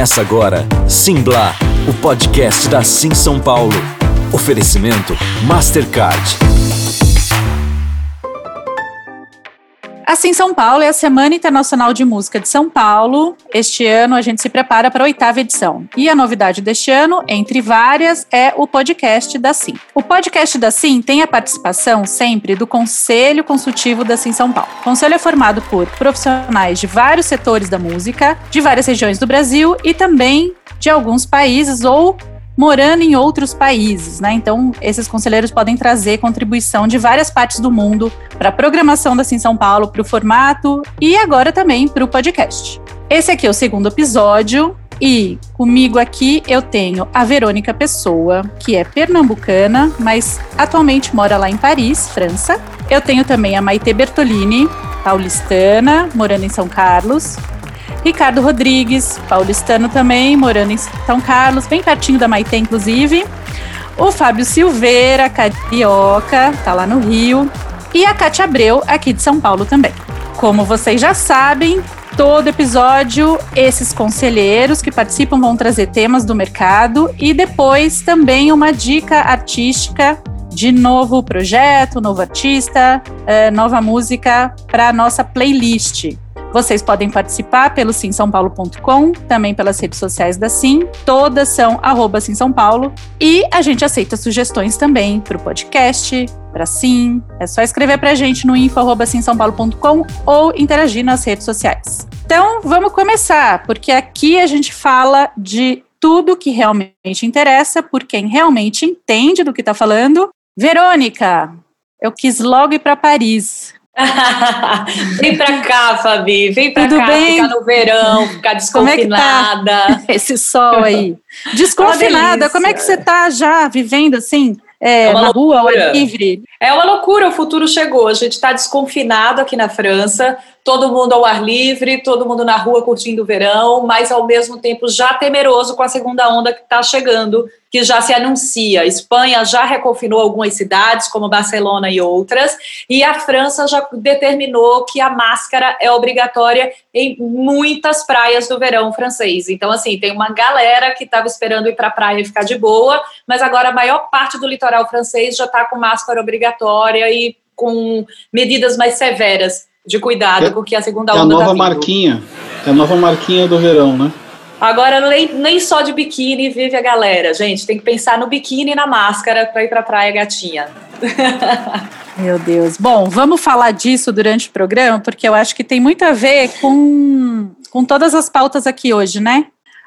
Começa agora, Simbla, o podcast da Sim São Paulo. Oferecimento Mastercard. Assim São Paulo é a Semana Internacional de Música de São Paulo. Este ano a gente se prepara para a oitava edição. E a novidade deste ano, entre várias, é o podcast da Sim. O podcast da Sim tem a participação sempre do Conselho Consultivo da Sim São Paulo. O conselho é formado por profissionais de vários setores da música, de várias regiões do Brasil e também de alguns países ou morando em outros países, né? Então, esses conselheiros podem trazer contribuição de várias partes do mundo para a programação da Sim São Paulo, para o formato e agora também para o podcast. Esse aqui é o segundo episódio e comigo aqui eu tenho a Verônica Pessoa, que é pernambucana, mas atualmente mora lá em Paris, França. Eu tenho também a Maite Bertolini, paulistana, morando em São Carlos. Ricardo Rodrigues, paulistano também, morando em São Carlos, bem pertinho da Maitê, inclusive. O Fábio Silveira, carioca, tá lá no Rio. E a Cátia Abreu, aqui de São Paulo também. Como vocês já sabem, todo episódio esses conselheiros que participam vão trazer temas do mercado e depois também uma dica artística de novo projeto, novo artista, eh, nova música para nossa playlist. Vocês podem participar pelo simsãopaulo.com, também pelas redes sociais da Sim, todas são arroba Sim Paulo. E a gente aceita sugestões também para o podcast, para Sim. É só escrever para a gente no info.simsãopaulo.com ou interagir nas redes sociais. Então, vamos começar, porque aqui a gente fala de tudo que realmente interessa, por quem realmente entende do que está falando. Verônica, eu quis logo ir para Paris. vem pra cá, Fabi, vem pra Tudo cá, bem? ficar no verão, ficar desconfinada. Como é que tá esse sol aí? Desconfinada, como é que você tá já vivendo assim? É, É uma na rua, ao loucura. ar livre? É uma loucura, o futuro chegou. A gente está desconfinado aqui na França, todo mundo ao ar livre, todo mundo na rua curtindo o verão, mas ao mesmo tempo já temeroso com a segunda onda que está chegando, que já se anuncia. Espanha já reconfinou algumas cidades, como Barcelona e outras, e a França já determinou que a máscara é obrigatória em muitas praias do verão francês. Então, assim, tem uma galera que estava esperando ir para a praia e ficar de boa, mas agora a maior parte do litoral francês já está com máscara obrigatória e com medidas mais severas de cuidado, É- porque a segunda É a onda nova tá vindo. marquinha. É a nova marquinha do verão, né? Agora, nem, nem só de biquíni vive a galera, gente. Tem que pensar no biquíni e na máscara para ir para a praia, gatinha. Meu Deus. Bom, vamos falar disso durante o programa, porque eu acho que tem muito a ver com, com todas as pautas aqui hoje, né?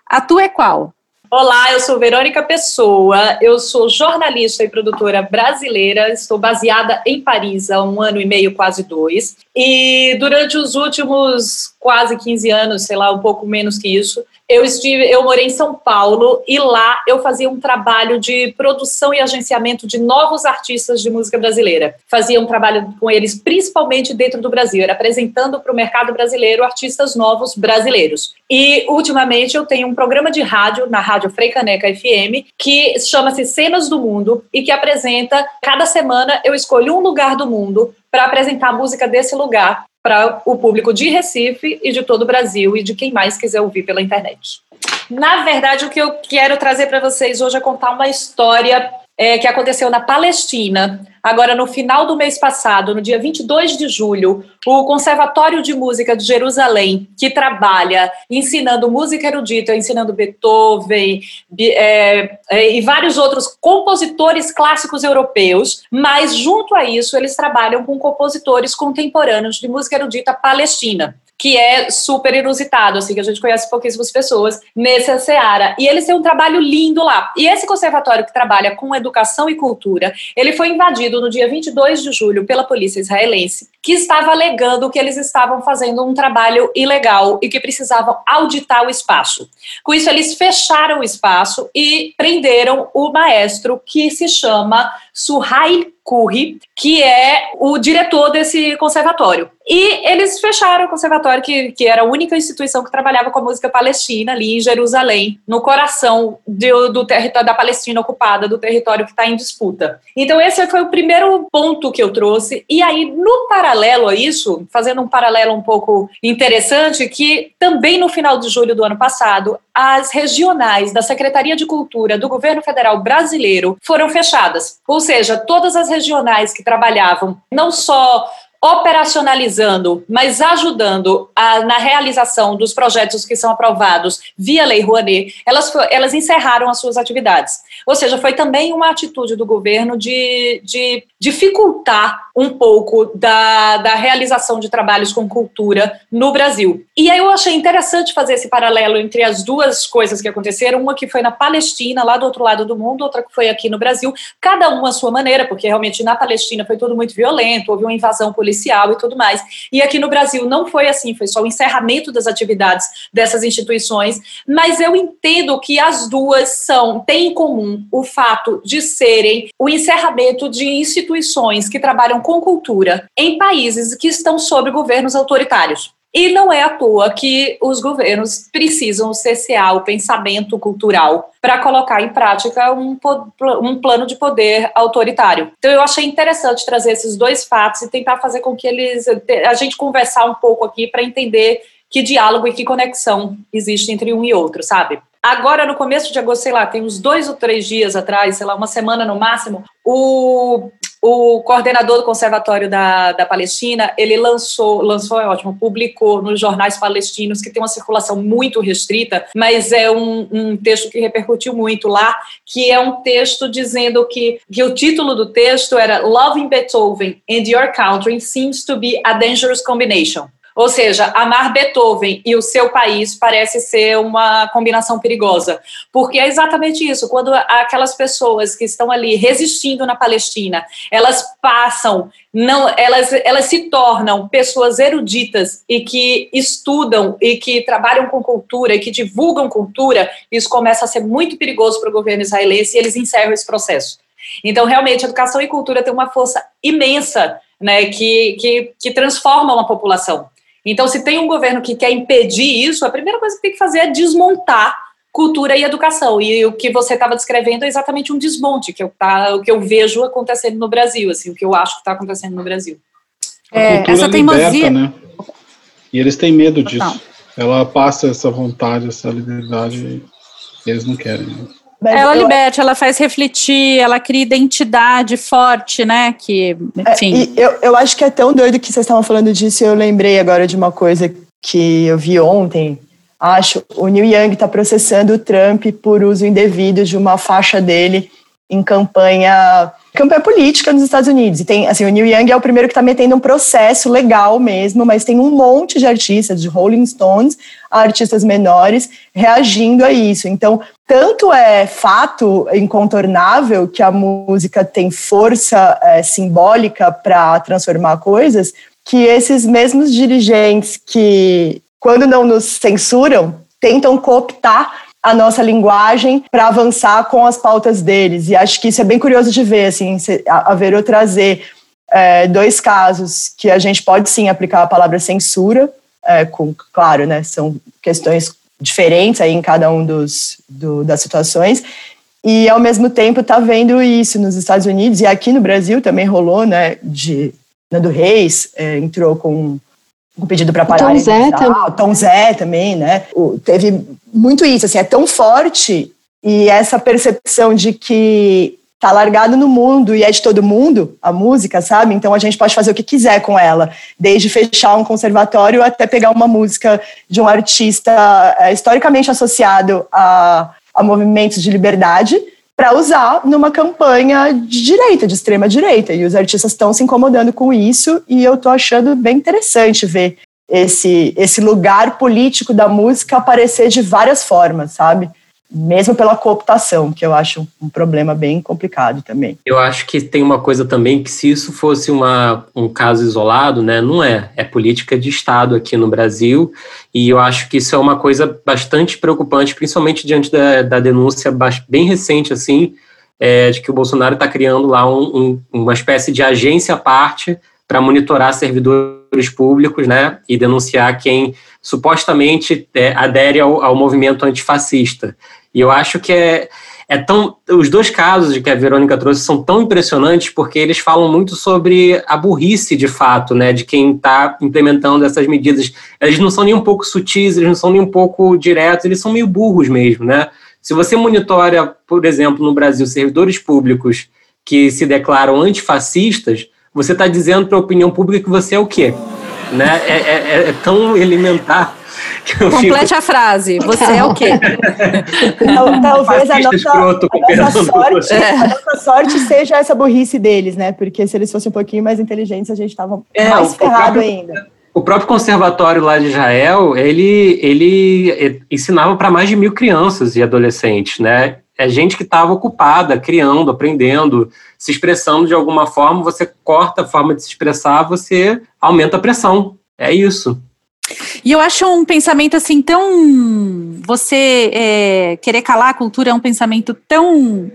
A tua é qual? Olá, eu sou Verônica Pessoa, eu sou jornalista e produtora brasileira, estou baseada em Paris há um ano e meio, quase dois, e durante os últimos quase 15 anos, sei lá, um pouco menos que isso, eu estive, eu morei em São Paulo e lá eu fazia um trabalho de produção e agenciamento de novos artistas de música brasileira. Fazia um trabalho com eles principalmente dentro do Brasil, era apresentando para o mercado brasileiro artistas novos brasileiros. E ultimamente eu tenho um programa de rádio na Rádio Frei Caneca FM que chama-se Cenas do Mundo e que apresenta cada semana eu escolho um lugar do mundo para apresentar a música desse lugar para o público de Recife e de todo o Brasil e de quem mais quiser ouvir pela internet. Na verdade, o que eu quero trazer para vocês hoje é contar uma história é, que aconteceu na Palestina, agora no final do mês passado, no dia 22 de julho, o Conservatório de Música de Jerusalém, que trabalha ensinando música erudita, ensinando Beethoven é, é, e vários outros compositores clássicos europeus, mas junto a isso eles trabalham com compositores contemporâneos de música erudita palestina que é super inusitado, assim, que a gente conhece pouquíssimas pessoas nessa seara. E eles têm um trabalho lindo lá. E esse conservatório que trabalha com educação e cultura, ele foi invadido no dia 22 de julho pela polícia israelense, que estava alegando que eles estavam fazendo um trabalho ilegal e que precisavam auditar o espaço. Com isso, eles fecharam o espaço e prenderam o maestro que se chama Suhail Curry, que é o diretor desse conservatório. E eles fecharam o conservatório, que, que era a única instituição que trabalhava com a música palestina ali em Jerusalém, no coração do, do território da Palestina ocupada, do território que está em disputa. Então, esse foi o primeiro ponto que eu trouxe. E aí, no paralelo, paralelo a isso, fazendo um paralelo um pouco interessante, que também no final de julho do ano passado, as regionais da Secretaria de Cultura do governo federal brasileiro foram fechadas. Ou seja, todas as regionais que trabalhavam não só operacionalizando, mas ajudando a, na realização dos projetos que são aprovados via Lei Rouanet, elas, elas encerraram as suas atividades. Ou seja, foi também uma atitude do governo de, de dificultar um pouco da, da realização de trabalhos com cultura no Brasil. E aí eu achei interessante fazer esse paralelo entre as duas coisas que aconteceram, uma que foi na Palestina, lá do outro lado do mundo, outra que foi aqui no Brasil, cada uma à sua maneira, porque realmente na Palestina foi tudo muito violento, houve uma invasão policial e tudo mais. E aqui no Brasil não foi assim, foi só o encerramento das atividades dessas instituições, mas eu entendo que as duas são, têm em comum o fato de serem o encerramento de instituições que trabalham com cultura em países que estão sob governos autoritários. E não é à toa que os governos precisam cessear o pensamento cultural para colocar em prática um, um, plano de poder autoritário. Então, eu achei interessante trazer esses dois fatos e tentar fazer com que eles. a gente conversar um pouco aqui para entender que diálogo e que conexão existe entre um e outro, sabe? Agora, no começo de agosto, sei lá, tem uns dois ou três dias atrás, sei lá, uma semana no máximo, o, o coordenador do Conservatório da, da Palestina, ele lançou, lançou, é ótimo, publicou nos jornais palestinos, que tem uma circulação muito restrita, mas é um, um texto que repercutiu muito lá, que é um texto dizendo que, que o título do texto era Loving Beethoven and Your Country Seems to be a Dangerous Combination. Ou seja, amar Beethoven e o seu país parece ser uma combinação perigosa, porque é exatamente isso. Quando aquelas pessoas que estão ali resistindo na Palestina, elas passam, não, elas, elas se tornam pessoas eruditas e que estudam e que trabalham com cultura e que divulgam cultura, isso começa a ser muito perigoso para o governo israelense e eles encerram esse processo. Então, realmente, educação e cultura têm uma força imensa né, que, que, que transforma uma população. Então, se tem um governo que quer impedir isso, a primeira coisa que tem que fazer é desmontar cultura e educação. E o que você estava descrevendo é exatamente um desmonte que eu, tá, o que eu vejo acontecendo no Brasil, assim, o que eu acho que está acontecendo no Brasil. É, essa teimosia. Liberta, né? E eles têm medo disso. Ela passa essa vontade, essa liberdade, e eles não querem. Né? Mas ela eu... liberta, ela faz refletir, ela cria identidade forte, né? Que, enfim. É, eu, eu acho que é tão doido que vocês estavam falando disso. Eu lembrei agora de uma coisa que eu vi ontem. Acho o Neil Young está processando o Trump por uso indevido de uma faixa dele em campanha campanha política nos Estados Unidos. E tem, assim, o Neil Young é o primeiro que está metendo um processo legal mesmo, mas tem um monte de artistas, de Rolling Stones, artistas menores, reagindo a isso. Então, tanto é fato incontornável que a música tem força é, simbólica para transformar coisas, que esses mesmos dirigentes que, quando não nos censuram, tentam cooptar a nossa linguagem para avançar com as pautas deles. E acho que isso é bem curioso de ver, assim, a Verô trazer é, dois casos que a gente pode sim aplicar a palavra censura, é, com, claro, né, são questões diferentes aí em cada um dos, do, das situações, e ao mesmo tempo tá vendo isso nos Estados Unidos e aqui no Brasil também rolou, né, de Nando Reis é, entrou com um pedido para parar. Tom Zé também. Tom Zé também, né? O, teve muito isso, assim, é tão forte e essa percepção de que tá largado no mundo e é de todo mundo a música, sabe? Então a gente pode fazer o que quiser com ela, desde fechar um conservatório até pegar uma música de um artista é, historicamente associado a, a movimentos de liberdade para usar numa campanha de direita, de extrema direita. E os artistas estão se incomodando com isso e eu estou achando bem interessante ver esse, esse lugar político da música aparecer de várias formas, sabe? Mesmo pela cooptação, que eu acho um problema bem complicado também. Eu acho que tem uma coisa também que se isso fosse uma, um caso isolado, né, não é. É política de Estado aqui no Brasil e eu acho que isso é uma coisa bastante preocupante, principalmente diante da, da denúncia bem recente, assim, é, de que o Bolsonaro está criando lá um, um, uma espécie de agência à parte para monitorar servidores públicos, né, e denunciar quem supostamente é, adere ao, ao movimento antifascista. E eu acho que é, é tão. Os dois casos que a Verônica trouxe são tão impressionantes porque eles falam muito sobre a burrice de fato, né? De quem está implementando essas medidas. Eles não são nem um pouco sutis, eles não são nem um pouco diretos, eles são meio burros mesmo, né? Se você monitora, por exemplo, no Brasil, servidores públicos que se declaram antifascistas, você está dizendo para a opinião pública que você é o quê? Né? É, é, é tão elementar Complete fico... a frase. Você é o quê? Talvez a nossa, a, nossa sorte, é. a nossa sorte seja essa burrice deles, né? Porque se eles fossem um pouquinho mais inteligentes, a gente estava é, mais ferrado ainda. O próprio conservatório lá de Israel, ele, ele ensinava para mais de mil crianças e adolescentes, né? É gente que estava ocupada, criando, aprendendo, se expressando de alguma forma. Você corta a forma de se expressar, você aumenta a pressão. É isso. E eu acho um pensamento assim tão. Você é, querer calar a cultura é um pensamento tão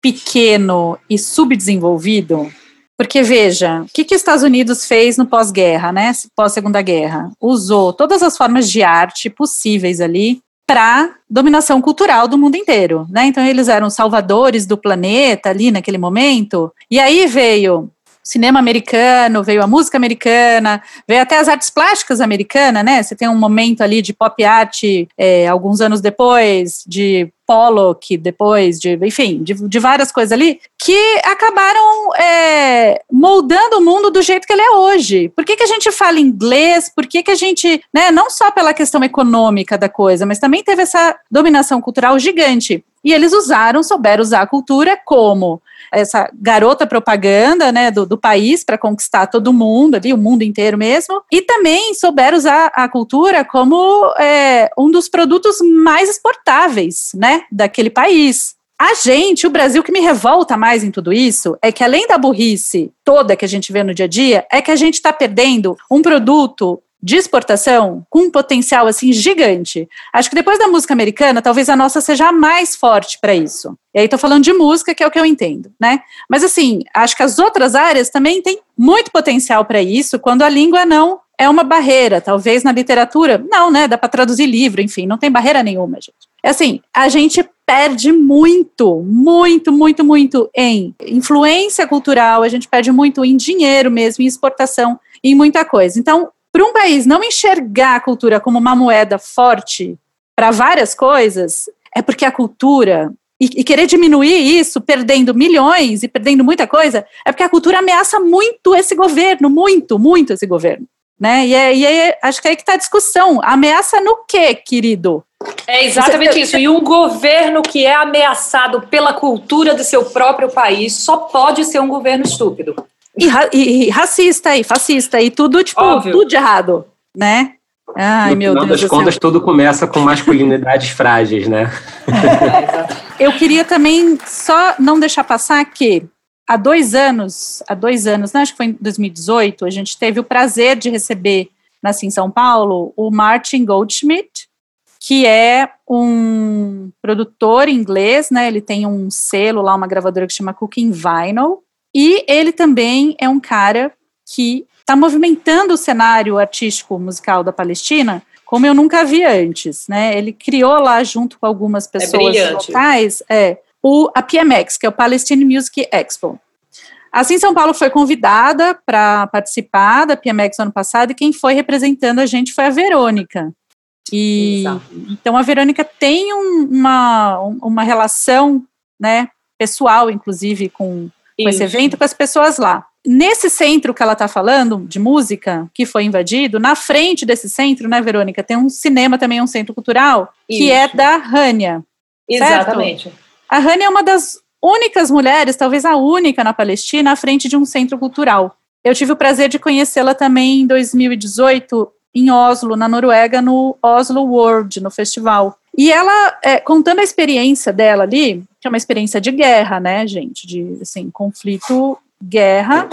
pequeno e subdesenvolvido. Porque veja, o que, que os Estados Unidos fez no pós-guerra, né? Pós-segunda guerra? Usou todas as formas de arte possíveis ali para dominação cultural do mundo inteiro, né? Então eles eram salvadores do planeta ali naquele momento. E aí veio cinema americano, veio a música americana, veio até as artes plásticas americanas, né? Você tem um momento ali de pop art é, alguns anos depois, de Pollock, depois de, enfim, de, de várias coisas ali, que acabaram é, moldando o mundo do jeito que ele é hoje. Por que, que a gente fala inglês? Por que, que a gente, né, não só pela questão econômica da coisa, mas também teve essa dominação cultural gigante. E eles usaram, souberam usar a cultura como essa garota propaganda né, do, do país para conquistar todo mundo ali, o mundo inteiro mesmo, e também souberam usar a cultura como é, um dos produtos mais exportáveis né, daquele país. A gente, o Brasil, que me revolta mais em tudo isso é que, além da burrice toda que a gente vê no dia a dia, é que a gente está perdendo um produto de exportação com um potencial assim gigante. Acho que depois da música americana, talvez a nossa seja a mais forte para isso. E aí estou falando de música, que é o que eu entendo, né? Mas assim, acho que as outras áreas também têm muito potencial para isso, quando a língua não é uma barreira. Talvez na literatura, não, né? Dá para traduzir livro, enfim, não tem barreira nenhuma, gente. É assim, a gente perde muito, muito, muito, muito em influência cultural, a gente perde muito em dinheiro mesmo, em exportação, em muita coisa. Então, para um país não enxergar a cultura como uma moeda forte para várias coisas, é porque a cultura e, querer diminuir isso, perdendo milhões e perdendo muita coisa, é porque a cultura ameaça muito esse governo, muito, muito esse governo. Né? E, é, e é, acho que é aí que está a discussão. Ameaça no quê, querido? É exatamente isso. E um governo que é ameaçado pela cultura do seu próprio país só pode ser um governo estúpido. E, e, e racista e fascista e tudo, tipo, Óbvio. tudo de errado, né? Ai, no meu final Deus das contas, tudo começa com masculinidades frágeis, né? Eu queria também só não deixar passar que há dois anos, há dois anos, né, acho que foi em 2018, a gente teve o prazer de receber nasci em São Paulo o Martin Goldschmidt, que é um produtor inglês, né? Ele tem um selo lá, uma gravadora que chama Cooking Vinyl, e ele também é um cara que está movimentando o cenário artístico musical da Palestina como eu nunca vi antes, né? Ele criou lá junto com algumas é pessoas é locais, é, o a PMX, que é o Palestine Music Expo. Assim, São Paulo foi convidada para participar da PMX ano passado e quem foi representando a gente foi a Verônica. E Exato. então a Verônica tem um, uma, uma relação, né, pessoal, inclusive, com com esse evento com as pessoas lá. Nesse centro que ela está falando, de música, que foi invadido, na frente desse centro, né, Verônica, tem um cinema também, um centro cultural, Isso. que é da Rania. Exatamente. Certo? A Rania é uma das únicas mulheres, talvez a única na Palestina, à frente de um centro cultural. Eu tive o prazer de conhecê-la também em 2018, em Oslo, na Noruega, no Oslo World, no festival. E ela, é, contando a experiência dela ali, que é uma experiência de guerra, né, gente, de, assim, conflito, guerra,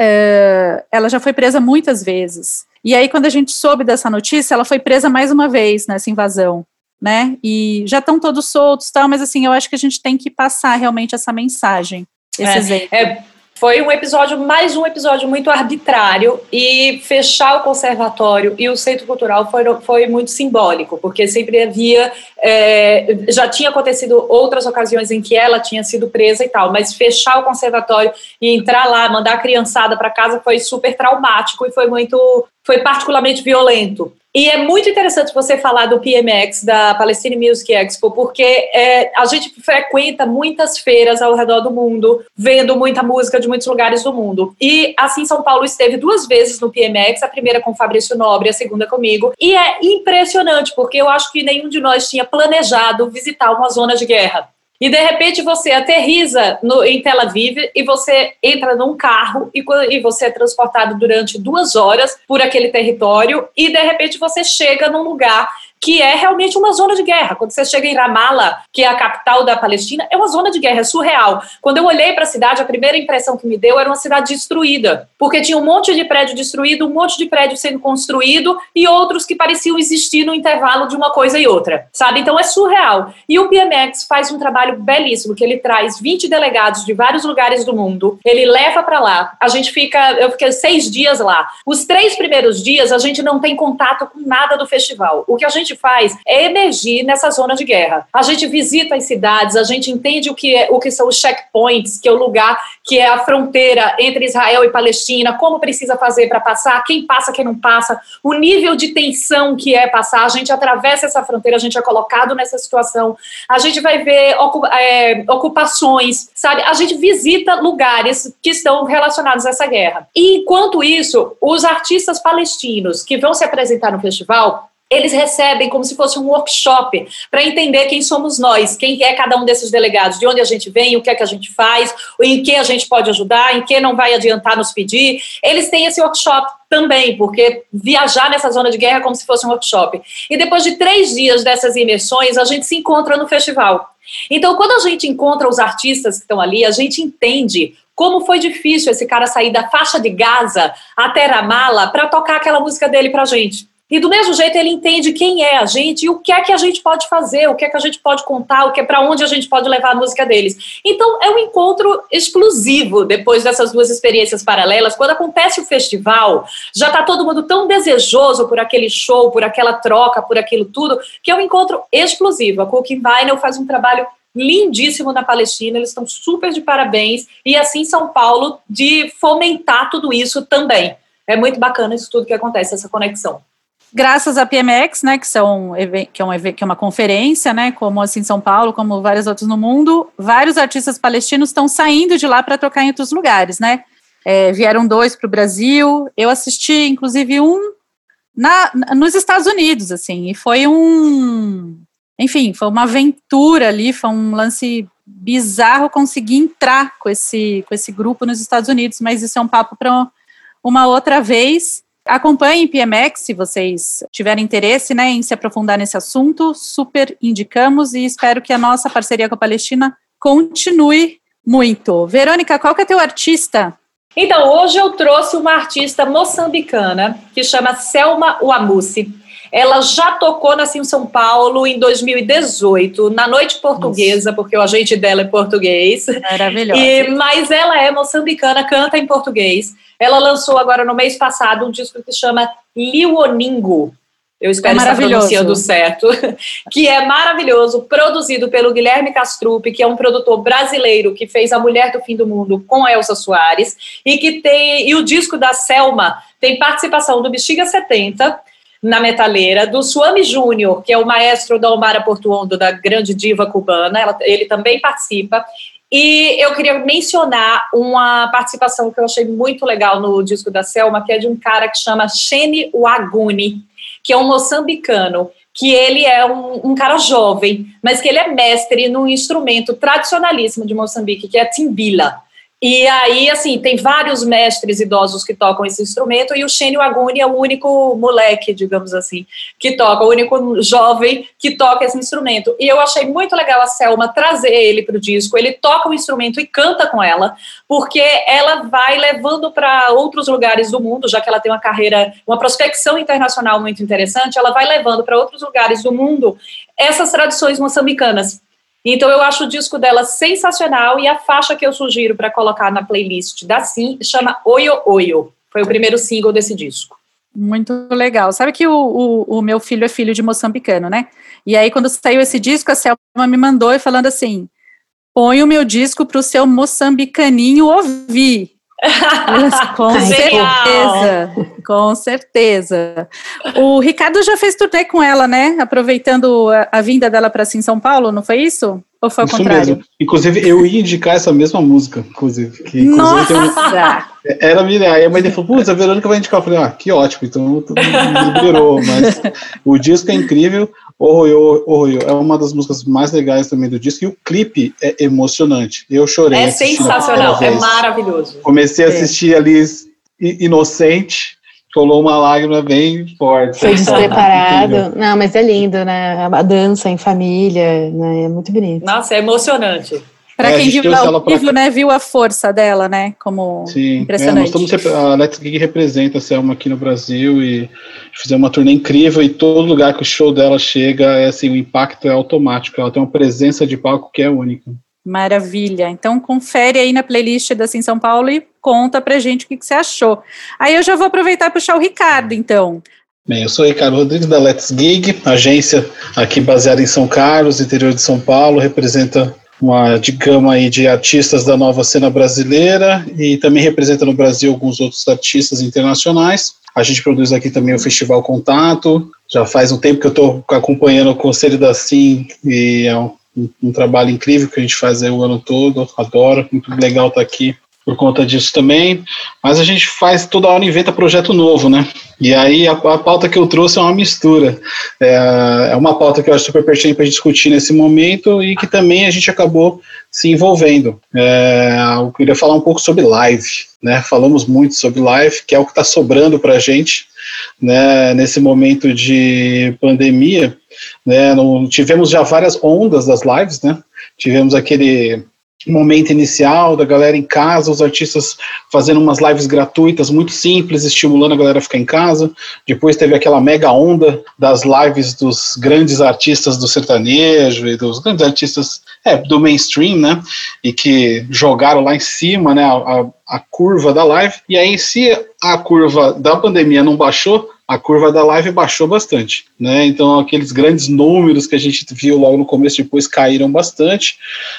é, ela já foi presa muitas vezes. E aí, quando a gente soube dessa notícia, ela foi presa mais uma vez nessa invasão, né, e já estão todos soltos, tal, mas assim, eu acho que a gente tem que passar realmente essa mensagem, esse é, exemplo. É, Foi um episódio, mais um episódio muito arbitrário, e fechar o conservatório e o centro cultural foi, foi muito simbólico, porque sempre havia. É, já tinha acontecido outras ocasiões em que ela tinha sido presa e tal, mas fechar o conservatório e entrar lá, mandar a criançada para casa foi super traumático e foi muito. foi particularmente violento. E é muito interessante você falar do PMX, da Palestine Music Expo, porque é, a gente frequenta muitas feiras ao redor do mundo, vendo muita música de muitos lugares do mundo. E assim, São Paulo esteve duas vezes no PMX, a primeira com Fabrício Nobre, a segunda comigo. E é impressionante, porque eu acho que nenhum de nós tinha planejado visitar uma zona de guerra. E de repente você aterriza no, em Tel Aviv e você entra num carro e, e você é transportado durante duas horas por aquele território e de repente você chega num lugar que é realmente uma zona de guerra. Quando você chega em Ramallah, que é a capital da Palestina, é uma zona de guerra, é surreal. Quando eu olhei para a cidade, a primeira impressão que me deu era uma cidade destruída, porque tinha um monte de prédio destruído, um monte de prédio sendo construído e outros que pareciam existir no intervalo de uma coisa e outra, sabe? Então é surreal. E o PMX faz um trabalho belíssimo, que ele traz 20 delegados de vários lugares do mundo, ele leva para lá, a gente fica, eu fiquei seis dias lá. Os três primeiros dias a gente não tem contato com nada do festival. O que a gente gente faz é emergir nessa zona de guerra. A gente visita as cidades, a gente entende o que, é, o que são os checkpoints, que é o lugar que é a fronteira entre Israel e Palestina, como precisa fazer para passar, quem passa, quem não passa, o nível de tensão que é passar. A gente atravessa essa fronteira, a gente é colocado nessa situação. A gente vai ver é, ocupações, sabe? A gente visita lugares que estão relacionados a essa guerra. E enquanto isso, os artistas palestinos que vão se apresentar no festival eles recebem como se fosse um workshop para entender quem somos nós, quem é cada um desses delegados, de onde a gente vem, o que é que a gente faz, em que a gente pode ajudar, em que não vai adiantar nos pedir. Eles têm esse workshop também, porque viajar nessa zona de guerra é como se fosse um workshop. E depois de três dias dessas imersões, a gente se encontra no festival. Então, quando a gente encontra os artistas que estão ali, a gente entende como foi difícil esse cara sair da faixa de Gaza até Ramallah para tocar aquela música dele para a gente. E do mesmo jeito ele entende quem é a gente e o que é que a gente pode fazer, o que é que a gente pode contar, o que é para onde a gente pode levar a música deles. Então é um encontro explosivo depois dessas duas experiências paralelas. Quando acontece o festival, já está todo mundo tão desejoso por aquele show, por aquela troca, por aquilo tudo, que é um encontro explosivo. A Cooking Vinyl faz um trabalho lindíssimo na Palestina, eles estão super de parabéns, e assim São Paulo de fomentar tudo isso também. É muito bacana isso tudo que acontece, essa conexão graças à PMX, né, que, são, que, é um, que é uma conferência, né, como assim São Paulo, como vários outros no mundo, vários artistas palestinos estão saindo de lá para tocar em outros lugares, né? É, vieram dois para o Brasil, eu assisti, inclusive, um na, nos Estados Unidos, assim, e foi um, enfim, foi uma aventura ali, foi um lance bizarro conseguir entrar com esse, com esse grupo nos Estados Unidos, mas isso é um papo para uma outra vez. Acompanhem PMX se vocês tiverem interesse né, em se aprofundar nesse assunto. Super indicamos e espero que a nossa parceria com a Palestina continue muito. Verônica, qual que é teu artista? Então, hoje eu trouxe uma artista moçambicana que chama Selma Wamusi. Ela já tocou na Sim São Paulo em 2018, na Noite Portuguesa, Nossa. porque o agente dela é português. Maravilhosa. E, mas ela é moçambicana, canta em português. Ela lançou agora no mês passado um disco que se chama Lioningo. Eu espero é estar pronunciando certo. que é maravilhoso, produzido pelo Guilherme Castrupe, que é um produtor brasileiro que fez A Mulher do Fim do Mundo com a Elsa Soares. E que tem. E o disco da Selma tem participação do Bexiga 70 na metaleira, do Suami Júnior, que é o maestro da Omara Portuondo, da grande diva cubana, ela, ele também participa, e eu queria mencionar uma participação que eu achei muito legal no disco da Selma, que é de um cara que chama Shene Waguni, que é um moçambicano, que ele é um, um, cara jovem, mas que ele é mestre num instrumento tradicionalíssimo de Moçambique, que é a timbila. E aí, assim, tem vários mestres idosos que tocam esse instrumento, e o Shane Aguni é o único moleque, digamos assim, que toca, o único jovem que toca esse instrumento. E eu achei muito legal a Selma trazer ele para o disco. Ele toca o instrumento e canta com ela, porque ela vai levando para outros lugares do mundo, já que ela tem uma carreira, uma prospecção internacional muito interessante, ela vai levando para outros lugares do mundo essas tradições moçambicanas. Então eu acho o disco dela sensacional e a faixa que eu sugiro para colocar na playlist da Sim chama Oio Oio. Foi o primeiro single desse disco. Muito legal. Sabe que o, o, o, meu filho é filho de moçambicano, né? E aí, quando saiu esse disco, a Selma me mandou falando assim: põe o meu disco para o seu moçambicaninho ouvir. com certeza, com certeza. O Ricardo já fez turnê com ela, né? Aproveitando a, a vinda dela para São Paulo, não foi isso? Ou foi o contrário? Mesmo. Inclusive, eu ia indicar essa mesma música, inclusive. Que, inclusive Nossa! Um... Era a minha. Aí a mãe dele falou, putz, a Verônica vai indicar. Eu falei, ah, que ótimo, então liberou. Mas o disco é incrível. Orroio, Orroio é uma das músicas mais legais também do disco. E o clipe é emocionante. Eu chorei. É sensacional, é maravilhoso. Comecei a assistir ali inocente colou uma lágrima bem forte. Foi despreparado. Não, mas é lindo, né? A dança em família, né? É muito bonito. Nossa, é emocionante. Para é, quem viu ao vivo, né, viu a força dela, né, como Sim, impressionante. É, nós estamos, a Let's Gig representa a Selma aqui no Brasil e fizemos uma turnê incrível e todo lugar que o show dela chega, é assim, o impacto é automático, ela tem uma presença de palco que é única. Maravilha. Então confere aí na playlist da Sim São Paulo e conta pra gente o que, que você achou. Aí eu já vou aproveitar e puxar o Ricardo, então. Bem, eu sou Ricardo Rodrigues da Let's Gig, agência aqui baseada em São Carlos, interior de São Paulo, representa uma de gama aí de artistas da nova cena brasileira e também representa no Brasil alguns outros artistas internacionais. A gente produz aqui também o Festival Contato. Já faz um tempo que eu estou acompanhando o Conselho da Sim e é um um, trabalho incrível que a gente faz aí o ano todo, adoro, muito legal estar aqui por conta disso também, mas a gente faz toda hora inventa projeto novo, né? E aí a, a pauta que eu trouxe é uma mistura, é, é uma pauta que eu acho super pertinente para discutir nesse momento e que também a gente acabou se envolvendo. É, eu queria falar um pouco sobre live, né? Falamos muito sobre live, que é o que está sobrando para a gente, né? Nesse momento de pandemia, né? Não, tivemos já várias ondas das lives, né? Tivemos aquele momento inicial da galera em casa, os artistas fazendo umas lives gratuitas muito simples, estimulando a galera a ficar em casa. Depois teve aquela mega onda das lives dos grandes artistas do sertanejo e dos grandes artistas é, do mainstream, né? E que jogaram lá em cima, né? A, a curva da live. E aí, se a curva da pandemia não baixou, a curva da live baixou bastante, né? Então aqueles grandes números que a gente viu logo no começo depois caíram bastante.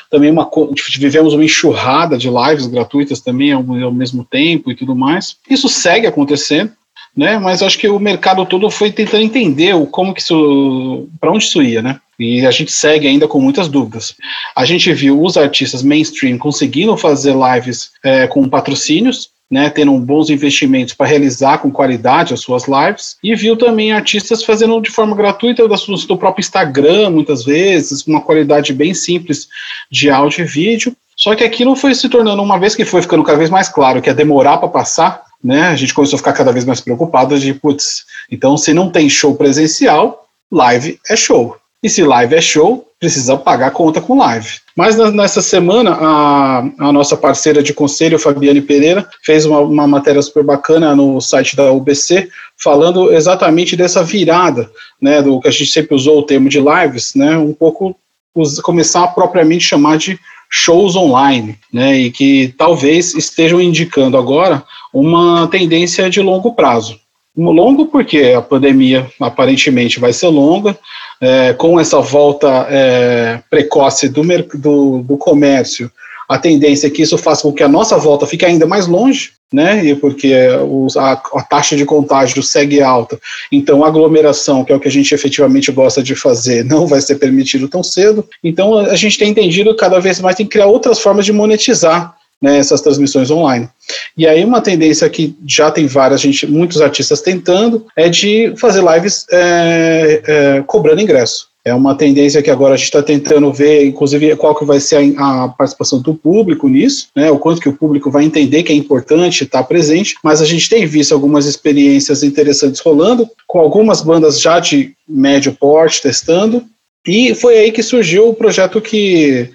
Também uma vivemos uma enxurrada de lives gratuitas também ao, ao mesmo tempo e tudo mais. Isso segue acontecendo, né? Mas acho que o mercado todo foi tentando entender o como que isso, para onde isso ia, né? E a gente segue ainda com muitas dúvidas. A gente viu os artistas mainstream conseguindo fazer lives é, com patrocínios, né, tendo bons investimentos para realizar com qualidade as suas lives, e viu também artistas fazendo de forma gratuita do, do próprio Instagram, muitas vezes, com uma qualidade bem simples de áudio e vídeo. Só que aquilo foi se tornando, uma vez que foi ficando cada vez mais claro que ia demorar para passar, né, a gente começou a ficar cada vez mais preocupado de, putz, então se não tem show presencial, live é show. E se live é show, precisa pagar conta com live. Mas nessa semana, a, a nossa parceira de conselho, Fabiane Pereira, fez uma, uma, matéria super bacana no site da UBC, falando exatamente dessa virada, né, do que a gente sempre usou o termo de lives, né, um pouco us, começar a propriamente chamar de shows online, né, e que talvez estejam indicando agora uma tendência de longo prazo. Longo porque a pandemia aparentemente vai ser longa, é, com essa volta é, precoce do, do, do, comércio, a tendência é que isso faça com que a nossa volta fique ainda mais longe, né? E porque os, a, a, taxa de contágio segue alta, então a aglomeração, que é o que a gente efetivamente gosta de fazer, não vai ser permitido tão cedo. Então a gente tem entendido cada vez mais tem que criar outras formas de monetizar né, essas transmissões online. E aí uma tendência que já tem várias, gente, muitos artistas tentando, é de fazer lives é, é, cobrando ingresso. É uma tendência que agora a gente está tentando ver, inclusive, qual que vai ser a, a, participação do público nisso, né? O quanto que o público vai entender que é importante estar presente, mas a gente tem visto algumas experiências interessantes rolando, com algumas bandas já de médio porte testando, e foi aí que surgiu o projeto que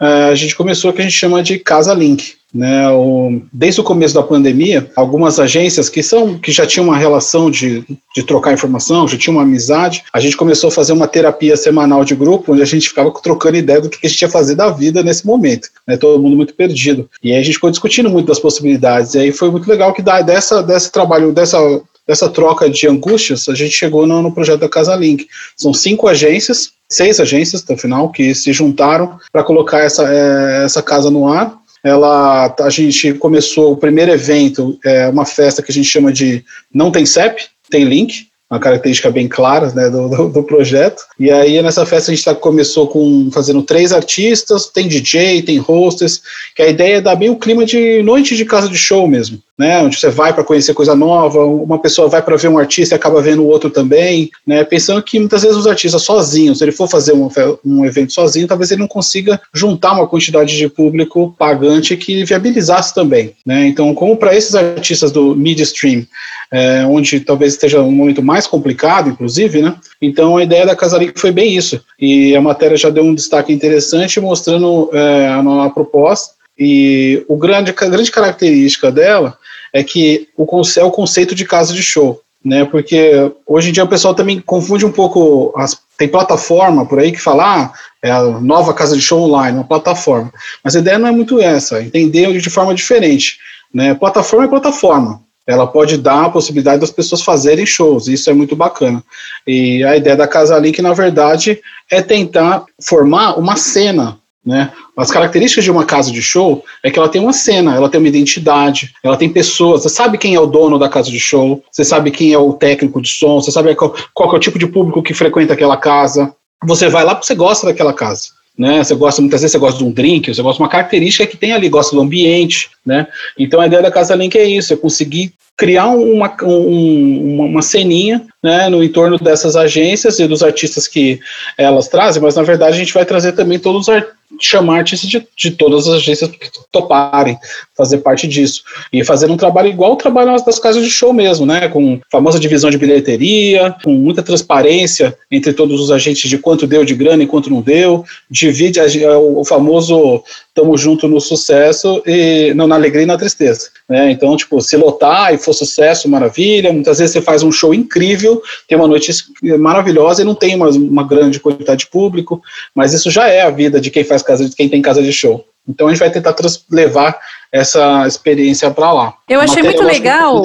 a gente começou, que a gente chama de Casa Link, né, o, desde o começo da pandemia, algumas agências que são que já tinham uma relação de, de trocar informação, já tinham uma amizade, a gente começou a fazer uma terapia semanal de grupo, onde a gente ficava trocando ideia do que a gente ia fazer da vida nesse momento, né, todo mundo muito perdido. E aí a gente ficou discutindo muito das possibilidades, e aí foi muito legal que dessa, desse trabalho, dessa dessa troca de angústias, a gente chegou no, no projeto da Casa Link. São cinco agências, seis agências, no final, que se juntaram para colocar essa, é, essa casa no ar. Ela, a gente começou o primeiro evento, é uma festa que a gente chama de Não Tem CEP, tem link, uma característica bem clara né, do, do, do, projeto. E aí nessa festa a gente tá, começou com fazendo três artistas, tem DJ, tem hostess, que a ideia é dar bem o clima de noite de casa de show mesmo né, onde você vai para conhecer coisa nova, uma pessoa vai para ver um artista e acaba vendo o outro também, né, pensando que muitas vezes os artistas sozinhos, se ele for fazer um, um evento sozinho, talvez ele não consiga juntar uma quantidade de público pagante que viabilizasse também, né, então como para esses artistas do midstream, é, onde talvez esteja um momento mais complicado, inclusive, né, então a ideia da Casaric foi bem isso, e a matéria já deu um destaque interessante mostrando é, a, a proposta, e o grande, a grande característica dela é que o, é o conceito de casa de show, né? Porque hoje em dia o pessoal também confunde um pouco as tem plataforma por aí que fala, ah, é a nova casa de show online, uma plataforma. Mas a ideia não é muito essa, entender de forma diferente. Né? Plataforma é plataforma. Ela pode dar a possibilidade das pessoas fazerem shows, isso é muito bacana. E a ideia da Casa Link, na verdade, é tentar formar uma cena né? As características de uma casa de show é que ela tem uma cena, ela tem uma identidade, ela tem pessoas. Você sabe quem é o dono da casa de show, você sabe quem é o técnico de som, você sabe qual, qual é o tipo de público que frequenta aquela casa. Você vai lá porque você gosta daquela casa. Né, você gosta, muitas vezes você gosta de um drink, você gosta de uma característica que tem ali, gosta do ambiente, né? Então a ideia da Casa Link é isso, é conseguir criar uma, um, uma ceninha né, no entorno dessas agências e dos artistas que elas trazem, mas na verdade a gente vai trazer também todos os chamar artistas de, de todas as agências que toparem fazer parte disso. E fazer um trabalho igual o trabalho das casas de show mesmo, né? Com famosa divisão de bilheteria, com muita transparência entre todos os agentes de quanto deu de grana e quanto não deu, divide a, o famoso tamo junto no sucesso e não na alegria e na tristeza, né? Então, tipo, se lotar e for sucesso, maravilha. Muitas vezes você faz um show incrível, tem uma noite maravilhosa e não tem uma, uma grande quantidade de público, mas isso já é a vida de quem faz casa, de quem tem casa de show. Então a gente vai tentar levar essa experiência para lá. Eu achei muito legal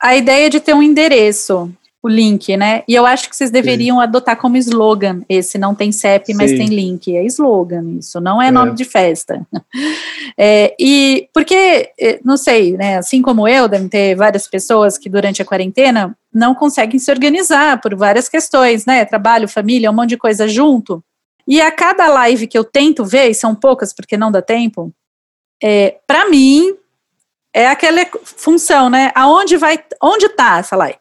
a ideia de ter um endereço, o link, né? E eu acho que vocês deveriam Sim. adotar como slogan esse não tem CEP, Sim. mas tem link. É slogan isso, não é, é. nome de festa. É, e porque, é, não sei, né? Assim como eu, devem ter várias pessoas que durante a quarentena não conseguem se organizar por várias questões, né? Trabalho, família, um monte de coisa junto. E a cada live que eu tento ver, e são poucas porque não dá tempo, é, para mim é aquela função, né? Aonde vai, onde tá essa live?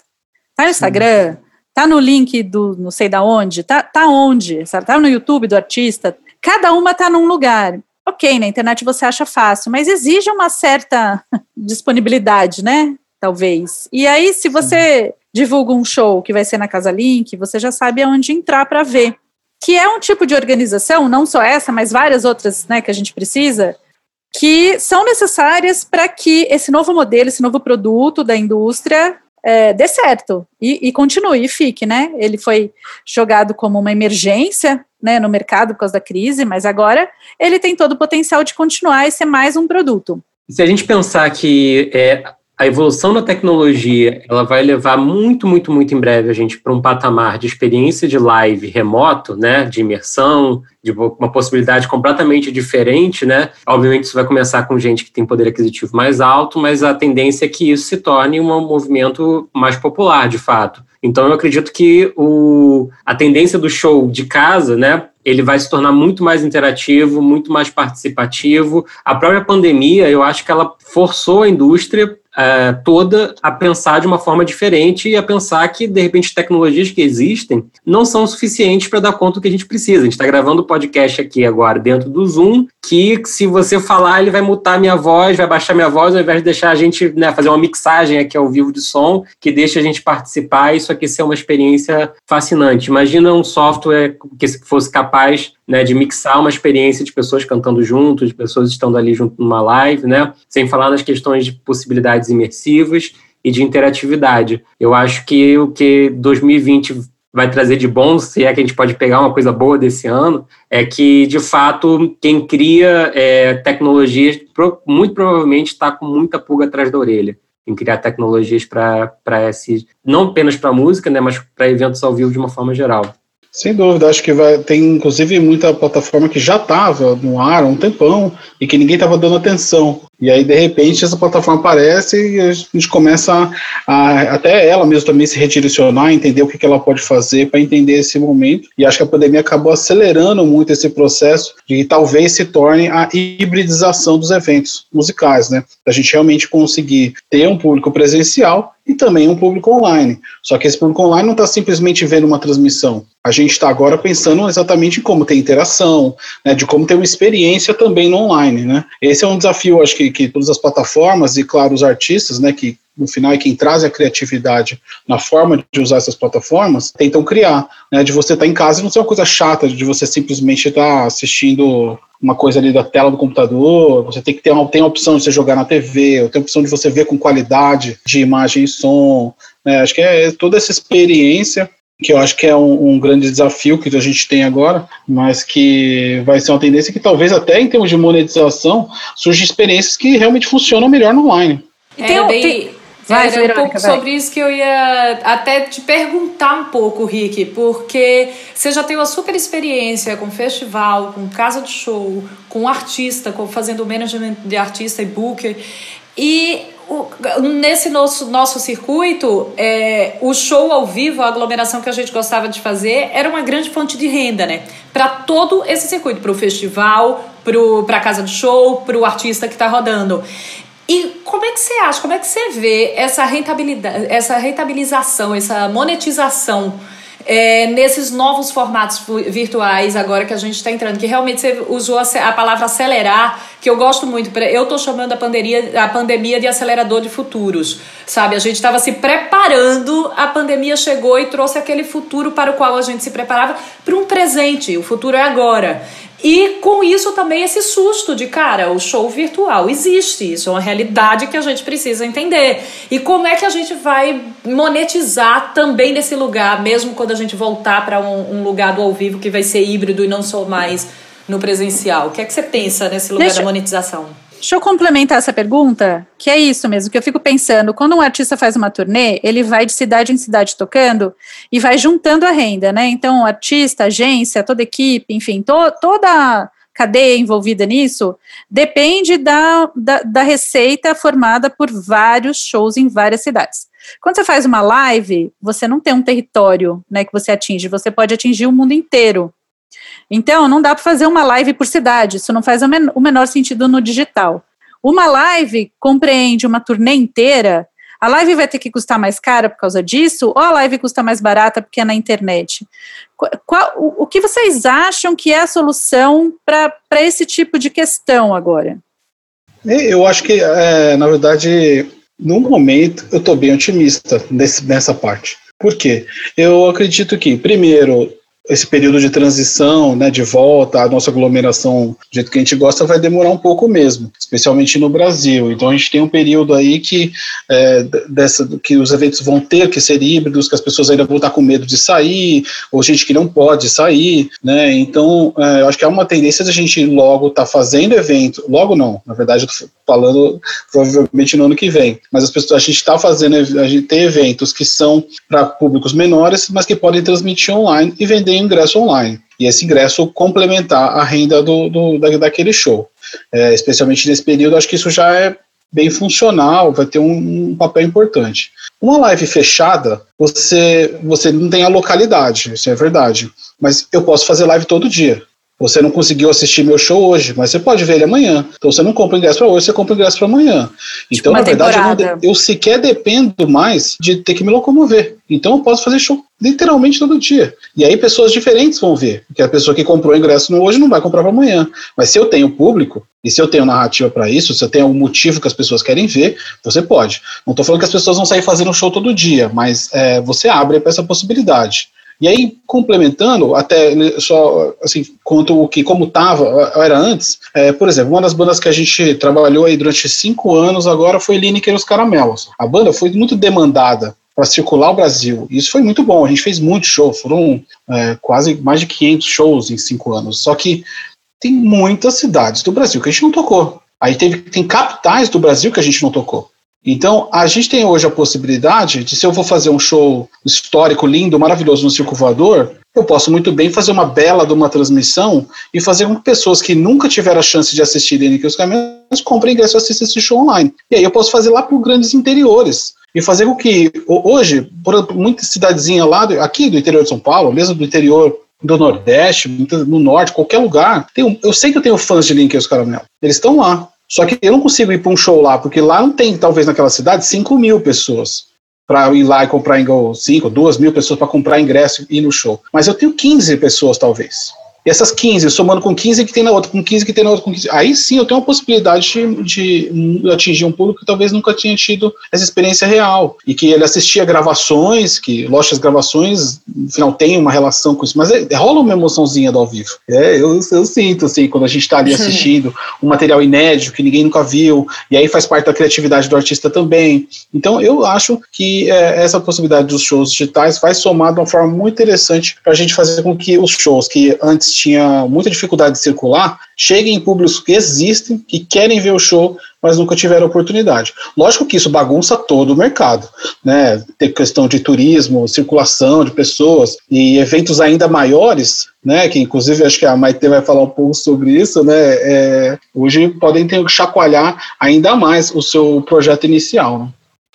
Tá no Instagram? Uhum. Tá no link do não sei da onde? Tá, tá onde? Tá no YouTube do artista? Cada uma tá num lugar. Ok, na internet você acha fácil, mas exige uma certa disponibilidade, né? Talvez. E aí, se você divulga um show que vai ser na Casa Link, você já sabe aonde entrar para ver que é um tipo de organização, não só essa, mas várias outras né, que a gente precisa, que são necessárias para que esse novo modelo, esse novo produto da indústria é, dê certo e, e, continue e fique, né? Ele foi jogado como uma emergência né, no mercado por causa da crise, mas agora ele tem todo o potencial de continuar e ser mais um produto. Se a gente pensar que é, a evolução da tecnologia ela vai levar muito, muito, muito em breve a gente para um patamar de experiência de live remoto, né, de imersão, de uma possibilidade completamente diferente, né? Obviamente isso vai começar com gente que tem poder aquisitivo mais alto, mas a tendência é que isso se torne um movimento mais popular, de fato. Então eu acredito que o, a tendência do show de casa, né, ele vai se tornar muito mais interativo, muito mais participativo. A própria pandemia, eu acho que ela forçou a indústria é, toda a pensar de uma forma diferente e a pensar que, de repente, tecnologias que existem não são suficientes para dar conta do que a gente precisa. A gente está gravando o podcast aqui agora dentro do Zoom, que se você falar, ele vai mutar minha voz, vai baixar minha voz, ao invés de deixar a gente né, fazer uma mixagem aqui ao vivo de som, que deixa a gente participar, isso aqui ser uma experiência fascinante. Imagina um software que fosse capaz né, de mixar uma experiência de pessoas cantando juntos, de pessoas estando ali junto numa live, né, sem falar nas questões de possibilidades imersivas e de interatividade. Eu acho que o que 2020 vai trazer de bom, se é que a gente pode pegar uma coisa boa desse ano, é que, de fato, quem cria é, tecnologias muito provavelmente está com muita pulga atrás da orelha em criar tecnologias para esse, não apenas para música, né, mas para eventos ao vivo de uma forma geral. Sem dúvida, acho que vai, tem inclusive muita plataforma que já estava no ar há um tempão e que ninguém estava dando atenção. E aí, de repente, essa plataforma aparece e a gente começa a, a até ela mesmo também se redirecionar, entender o que, que ela pode fazer para entender esse momento. E acho que a pandemia acabou acelerando muito esse processo de talvez se torne a hibridização dos eventos musicais, né? A gente realmente conseguir ter um público presencial e também um público online. Só que esse público online não está simplesmente vendo uma transmissão. A gente está agora pensando exatamente em como ter interação, né, de como ter uma experiência também no online. Né? Esse é um desafio, acho que, que todas as plataformas e, claro, os artistas, né, que no final é quem traz a criatividade na forma de usar essas plataformas, tentam criar, né, de você estar tá em casa e não ser uma coisa chata, de você simplesmente estar tá assistindo uma coisa ali da tela do computador, você tem que ter uma, tem a opção de você jogar na TV, ou tem a opção de você ver com qualidade de imagem e som, né, acho que é toda essa experiência que eu acho que é um, um, grande desafio que a gente tem agora, mas que vai ser uma tendência que talvez até em termos de monetização surjam experiências que realmente funcionam melhor no online. É, bem, tem, Vai, Era um pouco vai. sobre isso que eu ia até te perguntar um pouco, Rick, porque você já tem uma super experiência com festival, com casa de show, com artista, com fazendo management de artista e booker. E nesse nosso, nosso circuito, é, o show ao vivo, a aglomeração que a gente gostava de fazer, era uma grande fonte de renda, né? Para todo esse circuito, para o festival, para a casa de show, para o artista que está rodando. E como é que você acha, como é que você vê essa rentabilidade, essa rentabilização, essa monetização é, nesses novos formatos virtuais agora que a gente está entrando, que realmente você usou a, palavra acelerar, que eu gosto muito. Eu estou chamando a pandemia, a pandemia de acelerador de futuros, sabe? A gente estava se preparando, a pandemia chegou e trouxe aquele futuro para o qual a gente se preparava para um presente. O futuro é agora. E com isso também esse susto de, cara, o show virtual existe, isso é uma realidade que a gente precisa entender. E como é que a gente vai monetizar também nesse lugar, mesmo quando a gente voltar para um, um, lugar do ao vivo que vai ser híbrido e não só mais no presencial? O que é que você pensa nesse lugar Deixa... da monetização? Deixa eu complementar essa pergunta, que é isso mesmo, que eu fico pensando, quando um artista faz uma turnê, ele vai de cidade em cidade tocando e vai juntando a renda, né? Então, artista, agência, toda equipe, enfim, to, toda cadeia envolvida nisso depende da, da, da receita formada por vários shows em várias cidades. Quando você faz uma live, você não tem um território né, que você atinge, você pode atingir o mundo inteiro. Então, não dá para fazer uma live por cidade, isso não faz o menor sentido no digital. Uma live compreende uma turnê inteira, a live vai ter que custar mais cara por causa disso, ou a live custa mais barata porque é na internet? Qual, o, o que vocês acham que é a solução para esse tipo de questão agora? Eu acho que, é, na verdade, no momento, eu estou bem otimista nesse, nessa parte. Por quê? Eu acredito que, primeiro, esse período de transição, né, de volta à nossa aglomeração do jeito que a gente gosta, vai demorar um pouco mesmo, especialmente no Brasil. Então a gente tem um período aí que, é, dessa, que os eventos vão ter que ser híbridos, que as pessoas ainda vão estar com medo de sair, ou gente que não pode sair, né? Então é, eu acho que há uma tendência de a gente logo estar tá fazendo evento, logo não, na verdade eu tô falando provavelmente no ano que vem, mas as pessoas, a gente está fazendo, a gente tem eventos que são para públicos menores, mas que podem transmitir online e vender ingresso online. E esse ingresso complementar a renda do, do da, daquele show. É, especialmente nesse período, acho que isso já é bem funcional, vai ter um, um, papel importante. Uma live fechada, você, você não tem a localidade, isso é verdade. Mas eu posso fazer live todo dia. Você não conseguiu assistir meu show hoje, mas você pode ver ele amanhã. Então você não compra ingresso para hoje, você compra ingresso para amanhã. Então, tipo na verdade, eu, eu, sequer dependo mais de ter que me locomover. Então eu posso fazer show literalmente todo dia. E aí pessoas diferentes vão ver. Porque a pessoa que comprou o ingresso no hoje não vai comprar para amanhã. Mas se eu tenho público, e se eu tenho narrativa para isso, se eu tenho algum motivo que as pessoas querem ver, você pode. Não estou falando que as pessoas vão sair fazendo show todo dia, mas é, você abre para essa possibilidade. E aí, complementando, até só assim, quanto o que como estava, era antes, é, por exemplo, uma das bandas que a gente trabalhou aí durante cinco anos agora foi Lineker e os Caramelos. A banda foi muito demandada para circular o Brasil. Isso foi muito bom, a gente fez muitos shows, foram é, quase mais de 500 shows em cinco anos. Só que tem muitas cidades do Brasil que a gente não tocou. Aí teve, tem capitais do Brasil que a gente não tocou. Então, a gente tem hoje a possibilidade de, se eu vou fazer um show histórico, lindo, maravilhoso no Circo Voador, eu posso muito bem fazer uma bela de uma transmissão e fazer com que pessoas que nunca tiveram a chance de assistir Dani os Caminhos comprem ingresso e assistam esse show online. E aí eu posso fazer lá para grandes interiores e fazer com que, hoje, por muita cidadezinha lá, aqui do interior de São Paulo, mesmo do interior do Nordeste, no Norte, qualquer lugar, tem, eu sei que eu tenho fãs de Link e os Caramelo. Eles estão lá. Só que eu não consigo ir para um show lá, porque lá não tem, talvez naquela cidade, 5 mil pessoas para ir lá e comprar 5, 2 mil pessoas para comprar ingresso e ir no show. Mas eu tenho 15 pessoas, talvez. E essas 15, somando com 15 que tem na outra, com 15 que tem na outra, com 15, aí sim eu tenho uma possibilidade de, de atingir um público que talvez nunca tinha tido essa experiência real. E que ele assistia gravações, que lógico as gravações, no final, tem uma relação com isso, mas é, rola uma emoçãozinha do ao vivo. É, eu, eu sinto, assim, quando a gente está ali assistindo um material inédito que ninguém nunca viu, e aí faz parte da criatividade do artista também. Então eu acho que é, essa possibilidade dos shows digitais vai somar de uma forma muito interessante para a gente fazer com que os shows que antes tinha muita dificuldade de circular, cheguem em públicos que existem, que querem ver o show, mas nunca tiveram oportunidade. Lógico que isso bagunça todo o mercado, né? Tem questão de turismo, circulação de pessoas e eventos ainda maiores, né? Que inclusive acho que a Maite vai falar um pouco sobre isso, né? É, hoje podem ter que chacoalhar ainda mais o seu projeto inicial. Né?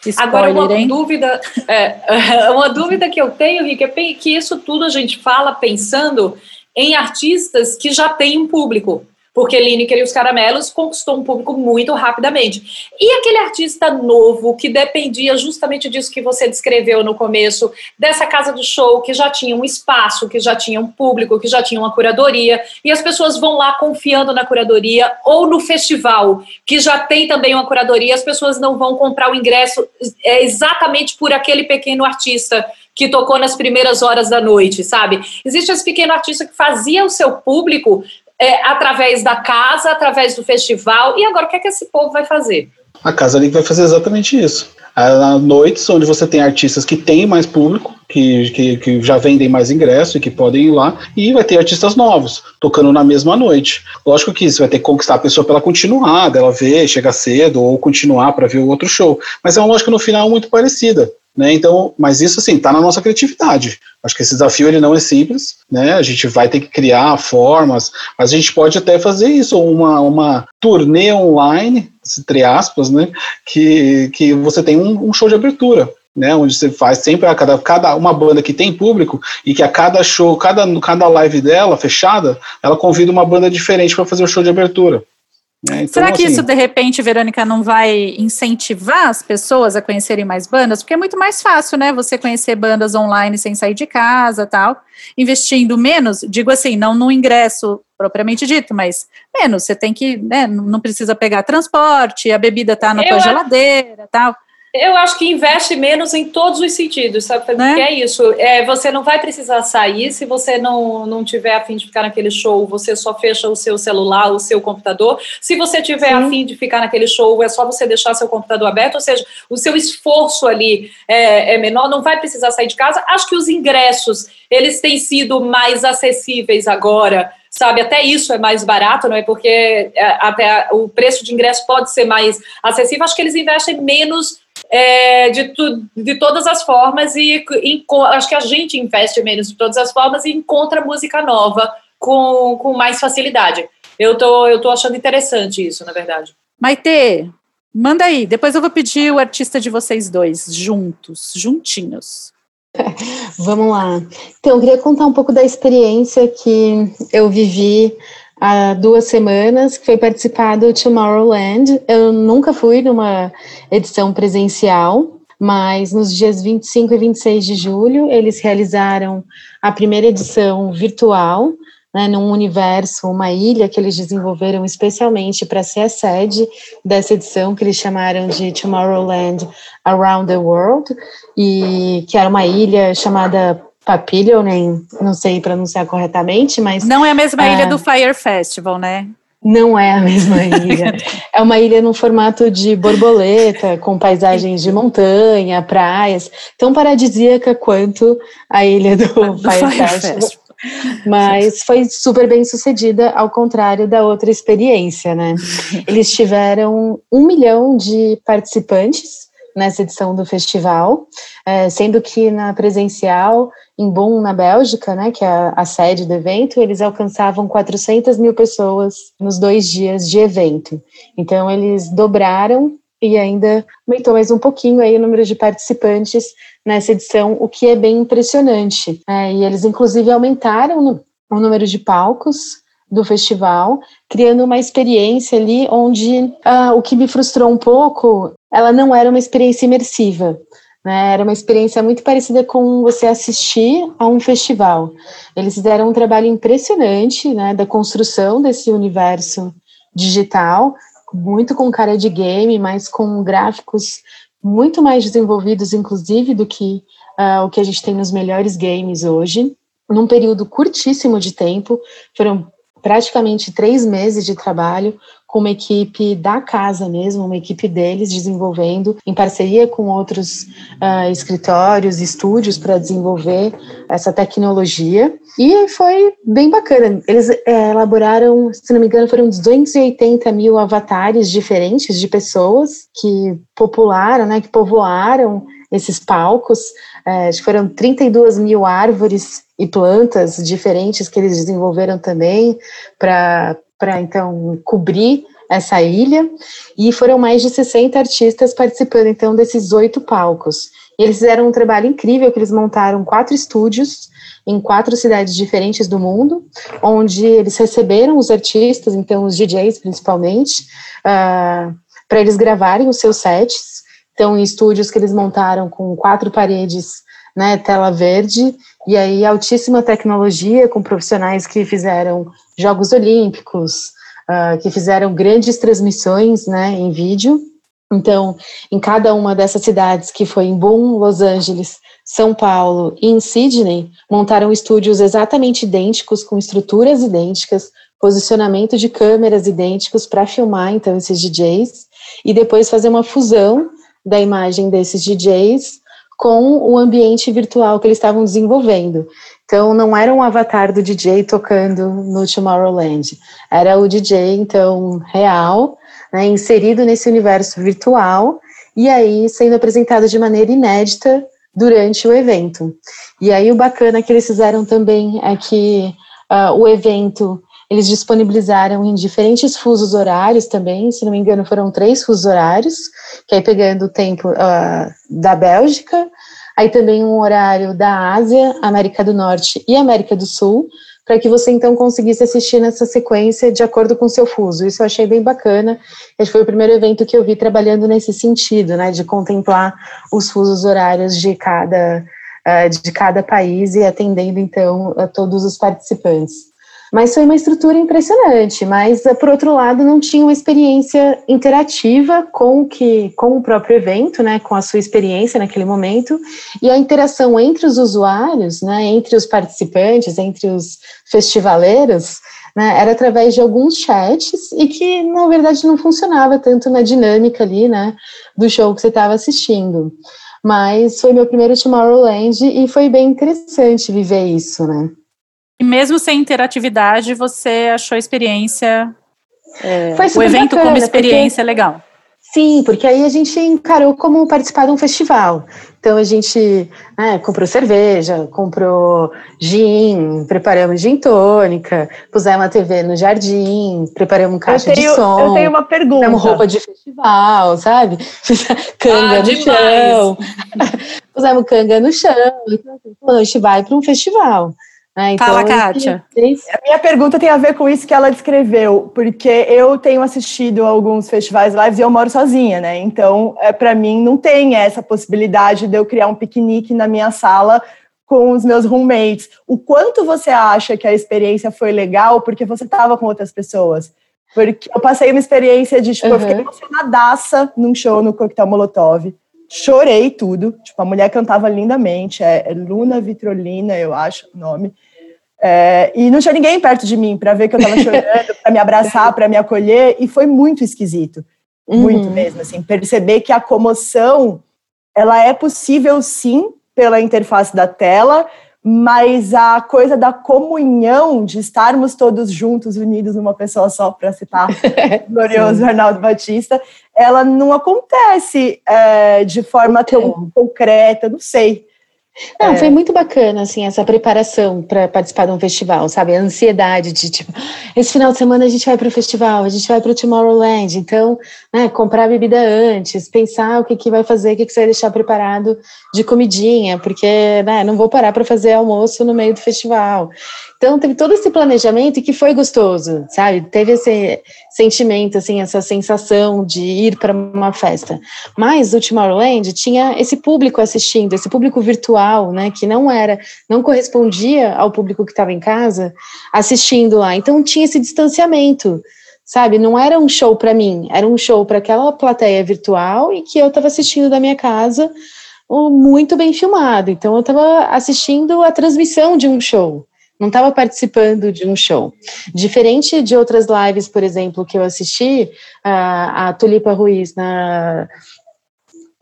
Spoiler, Agora, uma hein? dúvida, é, uma dúvida que eu tenho, Rick, é que isso tudo a gente fala pensando em artistas que já têm um público porque Lineker e os Caramelos conquistou um público muito rapidamente. E aquele artista novo que dependia justamente disso que você descreveu no começo, dessa casa do show que já tinha um espaço, que já tinha um público, que já tinha uma curadoria, e as pessoas vão lá confiando na curadoria, ou no festival, que já tem também uma curadoria, as pessoas não vão comprar o ingresso é, exatamente por aquele pequeno artista que tocou nas primeiras horas da noite, sabe? Existe esse pequeno artista que fazia o seu público é, através da casa, através do festival. E agora, o que é que esse povo vai fazer? A Casa Link vai fazer exatamente isso. Há noites onde você tem artistas que têm mais público, que, que, que, já vendem mais ingresso e que podem ir lá, e vai ter artistas novos, tocando na mesma noite. Lógico que você vai ter que conquistar a pessoa para ela continuar, dela ver, chegar cedo, ou continuar para ver o outro show. Mas é uma lógica no final muito parecida. Né? Então, mas isso assim está na nossa criatividade. Acho que esse desafio ele não é simples, né? A gente vai ter que criar formas, mas a gente pode até fazer isso, uma, uma turnê online, entre aspas, né? Que, que você tem um, um show de abertura. Né, onde você faz sempre a cada, cada uma banda que tem público e que a cada show, cada, cada live dela fechada, ela convida uma banda diferente para fazer o show de abertura. É, então, Será que assim, isso, de repente, Verônica, não vai incentivar as pessoas a conhecerem mais bandas? Porque é muito mais fácil, né? Você conhecer bandas online sem sair de casa tal, investindo menos, digo assim, não no ingresso propriamente dito, mas menos. Você tem que, né? Não precisa pegar transporte, a bebida tá na Eu tua geladeira tal. Eu acho que investe menos em todos os sentidos, sabe? Né? é isso. É, você não vai precisar sair se você não, não tiver afim de ficar naquele show, você só fecha o seu celular, o seu computador. Se você tiver Sim. afim de ficar naquele show, é só você deixar seu computador aberto, ou seja, o seu esforço ali é, é menor, não vai precisar sair de casa. Acho que os ingressos, eles têm sido mais acessíveis agora sabe? Até isso é mais barato, não é? Porque é, até o preço de ingresso pode ser mais acessível. Acho que eles investem menos é, de, tu, de todas as formas e, e, acho que a gente investe menos de todas as formas e encontra música nova com, com mais facilidade. Eu tô, eu tô achando interessante isso, na verdade. Maite, manda aí. Depois eu vou pedir o artista de vocês dois, juntos, juntinhos. Vamos lá. Então, eu queria contar um pouco da experiência que eu vivi há duas semanas, que foi participar do Tomorrowland. Eu nunca fui numa edição presencial, mas nos dias 25 e 26 de julho eles realizaram a primeira edição virtual, né, num universo, uma ilha que eles desenvolveram especialmente para ser a sede dessa edição que eles chamaram de Tomorrowland Around the World, e que era uma ilha chamada Papillion, nem não sei pronunciar corretamente, mas. Não é a mesma é, ilha do Fire Festival, né? Não é a mesma ilha. é uma ilha no formato de borboleta, com paisagens de montanha, praias, tão paradisíaca quanto a ilha do, do Fire, Fire Festival. Festival. Mas foi super bem sucedida, ao contrário da outra experiência, né? Eles tiveram um milhão de participantes nessa edição do festival, é, sendo que na presencial, em Bonn, na Bélgica, né, que é a, a, sede do evento, eles alcançavam 400 mil pessoas nos dois dias de evento. Então, eles dobraram e ainda aumentou mais um pouquinho aí o número de participantes nessa edição, o que é bem impressionante. É, e eles, inclusive, aumentaram o número de palcos do festival, criando uma experiência ali onde ah, o que me frustrou um pouco, ela não era uma experiência imersiva. Né, era uma experiência muito parecida com você assistir a um festival. Eles fizeram um trabalho impressionante né, da construção desse universo digital, muito com cara de game, mas com gráficos muito mais desenvolvidos, inclusive, do que uh, o que a gente tem nos melhores games hoje, num período curtíssimo de tempo. Foram praticamente três meses de trabalho com uma equipe da casa mesmo, uma equipe deles desenvolvendo em parceria com outros uh, escritórios, estúdios para desenvolver essa tecnologia e foi bem bacana. Eles é, elaboraram, se não me engano, foram 280 mil avatares diferentes de pessoas que popularam, né, que povoaram esses palcos. É, foram 32 mil árvores e plantas diferentes que eles desenvolveram também para para então cobrir essa ilha, e foram mais de 60 artistas participando então desses oito palcos. Eles fizeram um trabalho incrível, que eles montaram quatro estúdios em quatro cidades diferentes do mundo, onde eles receberam os artistas, então os DJs principalmente, uh, ah, para eles gravarem os seus sets. Então, em estúdios que eles montaram com quatro paredes, né, tela verde, e aí altíssima tecnologia, com profissionais que fizeram Jogos Olímpicos, uh, que fizeram grandes transmissões né, em vídeo. Então, em cada uma dessas cidades, que foi em Boom, Los Angeles, São Paulo e em Sydney, montaram estúdios exatamente idênticos, com estruturas idênticas, posicionamento de câmeras idênticos para filmar, então, esses DJs, e depois fazer uma fusão da imagem desses DJs com o ambiente virtual que eles estavam desenvolvendo. Então, não era um avatar do DJ tocando no Tomorrowland, era o DJ, então, real, né, inserido nesse universo virtual, e aí sendo apresentado de maneira inédita durante o evento. E aí o bacana que eles fizeram também é que uh, o evento eles disponibilizaram em diferentes fusos horários também, se não me engano foram três fusos horários, que aí pegando o tempo uh, da Bélgica, aí também um horário da Ásia, América do Norte e América do Sul, para que você então conseguisse assistir nessa sequência de acordo com o seu fuso. Isso eu achei bem bacana. Esse foi o primeiro evento que eu vi trabalhando nesse sentido, né, de contemplar os fusos horários de cada, uh, de cada país e atendendo então a todos os participantes. Mas foi uma estrutura impressionante, mas por outro lado não tinha uma experiência interativa com que com o próprio evento, né, com a sua experiência naquele momento e a interação entre os usuários, né, entre os participantes, entre os festivaleiros, né, era através de alguns chats e que na verdade não funcionava tanto na dinâmica ali, né, do show que você estava assistindo. Mas foi meu primeiro Tomorrowland e foi bem interessante viver isso, né? E mesmo sem interatividade, você achou a experiência, é, o evento bacana, como experiência porque, legal? Sim, porque aí a gente encarou como participar de um festival. Então a gente né, comprou cerveja, comprou gin, preparamos gin tônica, pusemos uma TV no jardim, preparamos caixa tenho, de som. Eu tenho uma pergunta. roupa de festival, sabe? Canga ah, no chão. pusemos canga no chão. Então, assim, a gente vai para um festival. Né? Então, Fala, Kátia. A minha pergunta tem a ver com isso que ela descreveu, porque eu tenho assistido alguns festivais lives e eu moro sozinha, né? Então, é, para mim, não tem essa possibilidade de eu criar um piquenique na minha sala com os meus roommates. O quanto você acha que a experiência foi legal porque você estava com outras pessoas? Porque eu passei uma experiência de, tipo, uhum. eu fiquei emocionadaça num show no Coquetel Molotov. Chorei tudo. Tipo, a mulher cantava lindamente. É, é Luna Vitrolina, eu acho o nome. É, e não tinha ninguém perto de mim para ver que eu estava chorando, para me abraçar, para me acolher. E foi muito esquisito. Muito uhum. mesmo. Assim, perceber que a comoção ela é possível sim pela interface da tela, mas a coisa da comunhão, de estarmos todos juntos, unidos numa pessoa só, para citar o glorioso Arnaldo Batista, ela não acontece é, de forma tão concreta, não sei. Não, é. foi muito bacana, assim, essa preparação para participar de um festival, sabe? A ansiedade de, tipo, esse final de semana a gente vai para o festival, a gente vai para o Tomorrowland, então, né, comprar bebida antes, pensar o que, que vai fazer, o que, que você vai deixar preparado de comidinha, porque, né, não vou parar para fazer almoço no meio do festival. Então, teve todo esse planejamento que foi gostoso, sabe? Teve esse sentimento, assim, essa sensação de ir para uma festa. Mas o Tomorrowland tinha esse público assistindo, esse público virtual, né, que não era, não correspondia ao público que estava em casa assistindo lá. Então, tinha esse distanciamento sabe? Não era um show para mim, era um show para aquela plateia virtual e que eu estava assistindo da minha casa, muito bem filmado. Então eu estava assistindo a transmissão de um show não estava participando de um show. Diferente de outras lives, por exemplo, que eu assisti, a, a Tulipa Ruiz na,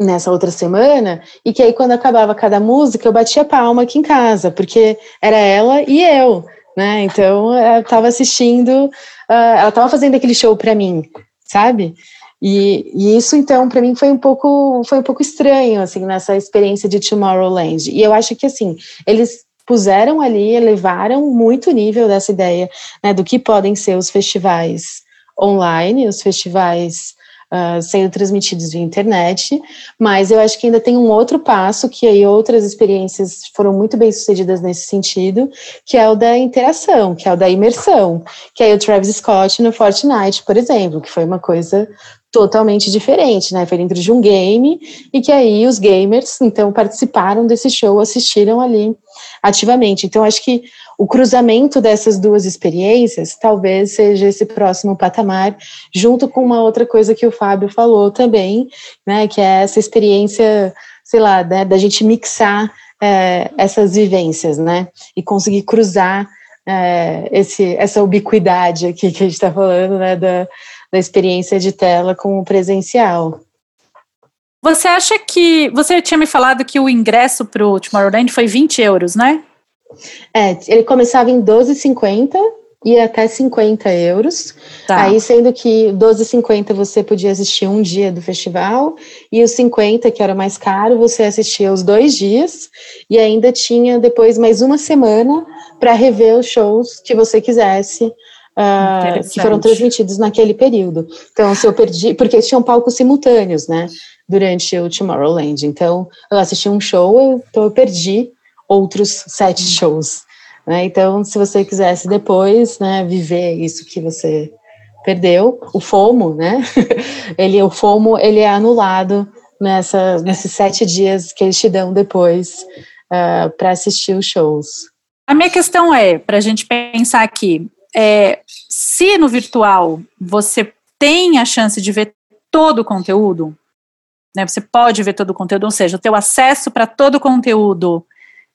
nessa outra semana, e que aí quando acabava cada música, eu batia palma aqui em casa, porque era ela e eu, né? Então, eu estava assistindo, uh, ela estava fazendo aquele show para mim, sabe? E, e, isso então para mim foi um pouco foi um pouco estranho assim nessa experiência de Tomorrowland. E eu acho que assim eles puseram ali, elevaram muito o nível dessa ideia né, do que podem ser os festivais online, os festivais uh, sendo transmitidos via internet, mas eu acho que ainda tem um outro passo que aí outras experiências foram muito bem sucedidas nesse sentido, que é o da interação, que é o da imersão, que é o Travis Scott no Fortnite, por exemplo, que foi uma coisa totalmente diferente, né? Foi dentro de um game e que aí os gamers então participaram desse show, assistiram ali ativamente. Então acho que o cruzamento dessas duas experiências talvez seja esse próximo patamar, junto com uma outra coisa que o Fábio falou também, né? Que é essa experiência, sei lá, né, da gente mixar é, essas vivências, né? E conseguir cruzar é, esse, essa ubiquidade aqui que a gente está falando, né? Da, da experiência de tela com o presencial. Você acha que. Você tinha me falado que o ingresso para o Tomorrowland foi 20 euros, né? É, ele começava em 12,50 e até 50 euros. Tá. Aí, sendo que 12,50 você podia assistir um dia do festival, e os 50, que era mais caro, você assistia os dois dias, e ainda tinha depois mais uma semana para rever os shows que você quisesse uh, que foram transmitidos naquele período. Então, se eu perdi, porque tinham palcos simultâneos, né, durante o Tomorrowland. Então, eu assisti um show, eu, então eu perdi outros sete shows. Né? Então, se você quisesse depois, né, viver isso que você perdeu, o FOMO, né, ele, o FOMO, ele é anulado nessa, nesses sete dias que eles te dão depois uh, ah, para assistir os shows. A minha questão é, para a gente pensar aqui, é, se no virtual você tem a chance de ver todo o conteúdo, né, você pode ver todo o conteúdo, ou seja, o teu acesso para todo o conteúdo,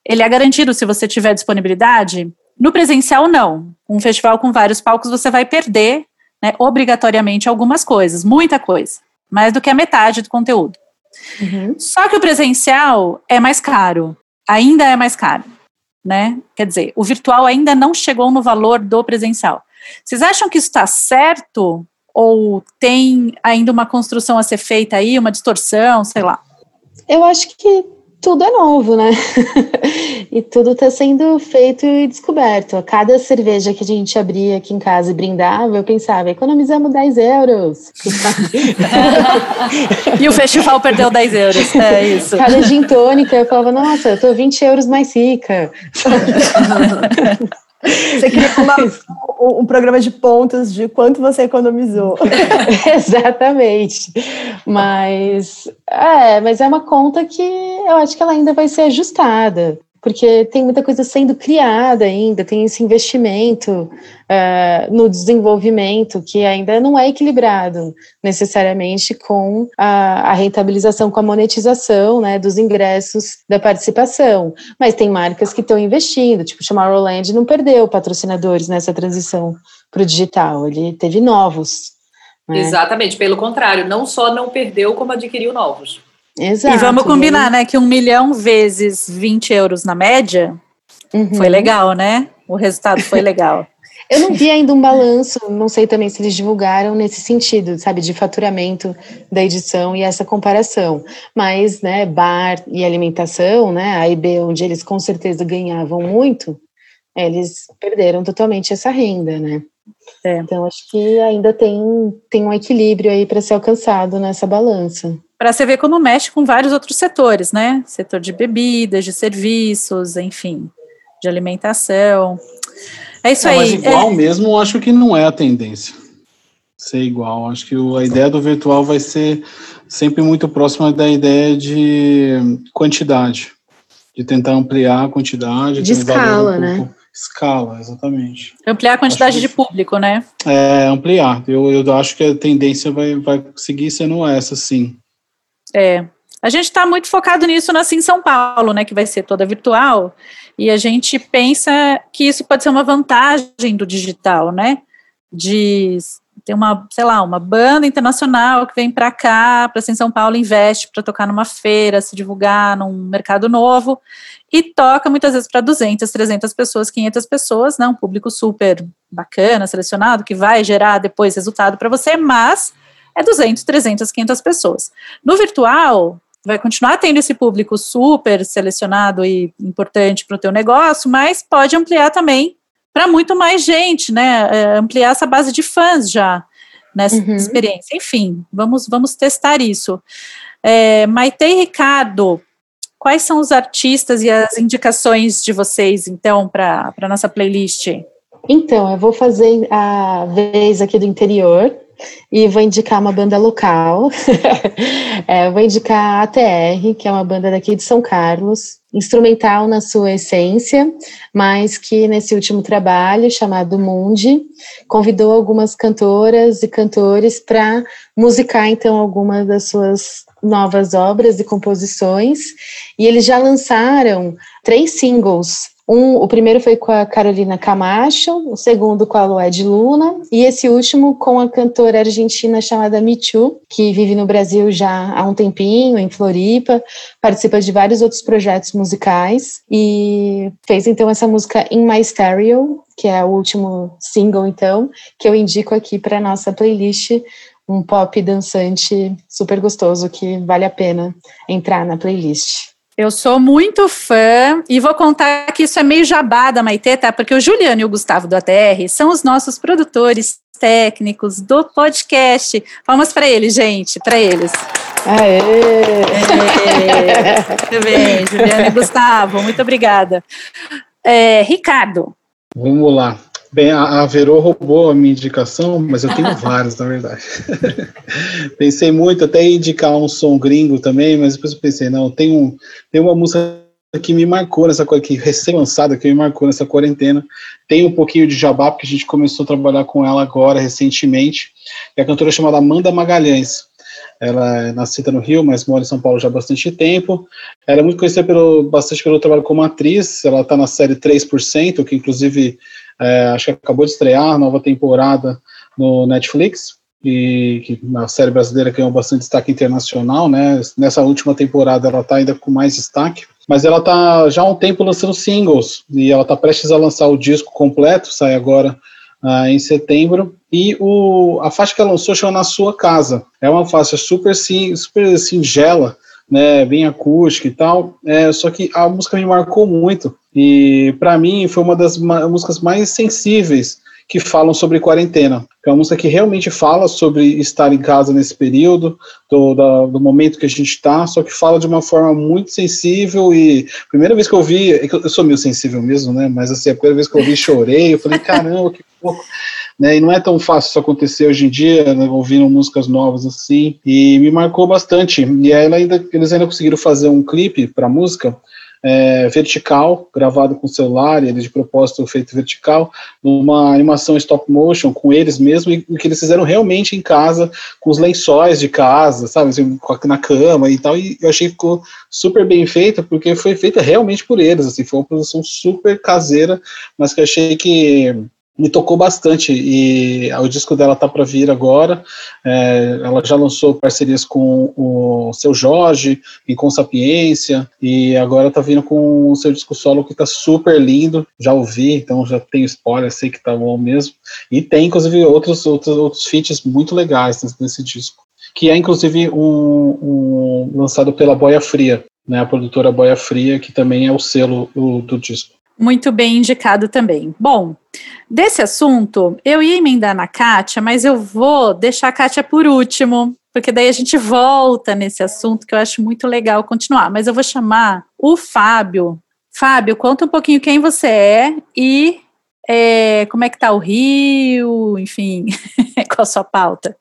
ele é garantido se você tiver disponibilidade. No presencial, não. Um festival com vários palcos, você vai perder, né, obrigatoriamente, algumas coisas, muita coisa, mais do que a metade do conteúdo. Uhum. Só que o presencial é mais caro, ainda é mais caro né? Quer dizer, o virtual ainda não chegou no valor do presencial. Vocês acham que isso está certo? Ou tem ainda uma construção a ser feita aí, uma distorção, sei lá? Eu acho que tudo é novo, né? e tudo está sendo feito e descoberto. A cada cerveja que a gente abria aqui em casa e brindava, eu pensava, economizamos 10 euros. e o festival perdeu 10 euros, é isso. Cada gin tônica, eu falava, nossa, eu tô 20 euros mais rica. Você queria uma, um, um, programa de pontos de quanto você economizou. Exatamente. Mas é, mas é uma conta que eu acho que ela ainda vai ser ajustada porque tem muita coisa sendo criada ainda, tem esse investimento uh, no desenvolvimento que ainda não é equilibrado necessariamente com a, a, rentabilização, com a monetização né, dos ingressos da participação. Mas tem marcas que estão investindo, tipo Tomorrowland não perdeu patrocinadores nessa transição para o digital, ele teve novos. Né? Exatamente, pelo contrário, não só não perdeu, como adquiriu novos. Exato. E vamos combinar, né? Que um milhão vezes 20 euros na média uhum. foi legal, né? O resultado foi legal. Eu não vi ainda um balanço, não sei também se eles divulgaram nesse sentido, sabe, de faturamento da edição e essa comparação. Mas, né, bar e alimentação, né, A e B, onde eles com certeza ganhavam muito, eles perderam totalmente essa renda, né? É. Então, acho que ainda tem, tem um equilíbrio aí para ser alcançado nessa balança para você ver como mexe com vários outros setores, né? Setor de bebidas, de serviços, enfim, de alimentação. É isso aí. Mas igual é... mesmo, acho que não é a tendência. Ser igual. Acho que a ideia do virtual vai ser sempre muito próxima da ideia de quantidade, de tentar ampliar a quantidade. De escala, um né? Escala, exatamente. Ampliar a quantidade de público, né? É, ampliar. Eu, eu acho que a tendência vai, vai seguir sendo essa, sim. É. A gente está muito focado nisso na Sim São Paulo, né, que vai ser toda virtual, e a gente pensa que isso pode ser uma vantagem do digital, né, de ter uma, sei lá, uma banda internacional que vem para cá, para Sim São Paulo, investe para tocar numa feira, se divulgar num mercado novo, e toca muitas vezes para 200, 300 pessoas, 500 pessoas, né, um público super bacana, selecionado, que vai gerar depois resultado para você, mas é 200, 300, 500 pessoas. No virtual, vai continuar tendo esse público super selecionado e importante para o teu negócio, mas pode ampliar também para muito mais gente, né? É, ampliar essa base de fãs já nessa uhum. experiência. Enfim, vamos, vamos testar isso. É, Maite e Ricardo, quais são os artistas e as indicações de vocês, então, para a nossa playlist? Então, eu vou fazer a vez aqui do interior, e vou indicar uma banda local. é, vou indicar a ATR, que é uma banda daqui de São Carlos, instrumental na sua essência, mas que nesse último trabalho, chamado Mundi, convidou algumas cantoras e cantores para musicar então algumas das suas novas obras e composições. E eles já lançaram três singles um, o primeiro foi com a Carolina Camacho, o segundo com a Lued Luna, e esse último com a cantora argentina chamada Michu, que vive no Brasil já há um tempinho, em Floripa, participa de vários outros projetos musicais, e fez então essa música In My Stereo, que é o último single, então, que eu indico aqui para nossa playlist, um pop dançante super gostoso que vale a pena entrar na playlist. Eu sou muito fã e vou contar que isso é meio jabá da Maitê, tá? Porque o Juliano e o Gustavo do ATR são os nossos produtores técnicos do podcast. Palmas para eles, gente, para eles. Aê! Muito bem, Juliano e Gustavo, muito obrigada. É, Ricardo. Vamos lá. Bem, a, a Verô roubou a minha indicação, mas eu tenho vários, na verdade. pensei muito até em indicar um som gringo também, mas depois eu pensei, não, tem, um, tem uma música que me marcou nessa que recém-lançada, que me marcou nessa quarentena. Tem um pouquinho de jabá, porque a gente começou a trabalhar com ela agora, recentemente. É a cantora chamada Amanda Magalhães. Ela é nascida no Rio, mas mora em São Paulo já há bastante tempo. Ela é muito conhecida pelo, bastante pelo trabalho como atriz. Ela está na série 3%, que inclusive é, acho que acabou de estrear nova temporada no Netflix, e que na série brasileira ganhou bastante destaque internacional, né? Nessa última temporada ela está ainda com mais destaque, mas ela está já há um tempo lançando singles e ela está prestes a lançar o disco completo, sai agora uh, em setembro. E o, a faixa que ela lançou chama Na Sua Casa. É uma faixa super, sim, super singela, né, bem acústica e tal. É, só que a música me marcou muito e para mim foi uma das músicas mais sensíveis que falam sobre quarentena. É uma música que realmente fala sobre estar em casa nesse período, do, da, do momento que a gente está, só que fala de uma forma muito sensível e primeira vez que eu vi, é eu sou meio sensível mesmo, né? Mas assim, a primeira vez que eu vi, chorei, eu falei, caramba, que pouco. Né, e não é tão fácil isso acontecer hoje em dia, né, ouvindo músicas novas assim, e me marcou bastante. E aí ainda, eles ainda conseguiram fazer um clipe para a música, é, vertical, gravado com celular, ele de propósito feito vertical, numa animação stop motion com eles mesmo, e que eles fizeram realmente em casa, com os lençóis de casa, sabe, assim, na cama e tal, e eu achei que ficou super bem feita, porque foi feita realmente por eles, assim, foi uma produção super caseira, mas que achei que me tocou bastante e o disco dela tá para vir agora. É, ela já lançou parcerias com o seu Jorge e com Sapiência e agora tá vindo com o seu disco solo que tá super lindo. Já ouvi, então já tenho spoiler, sei que tá bom mesmo. E tem inclusive outros outros outros feats muito legais nesse disco, que é inclusive um, um lançado pela Boia Fria, né, a produtora Boia Fria, que também é o selo do, do disco. Muito bem indicado também. Bom, desse assunto, eu ia emendar na Kátia, mas eu vou deixar a Kátia por último, porque daí a gente volta nesse assunto que eu acho muito legal continuar. Mas eu vou chamar o Fábio. Fábio, conta um pouquinho quem você é e é, como é que tá o Rio, enfim, qual a sua pauta.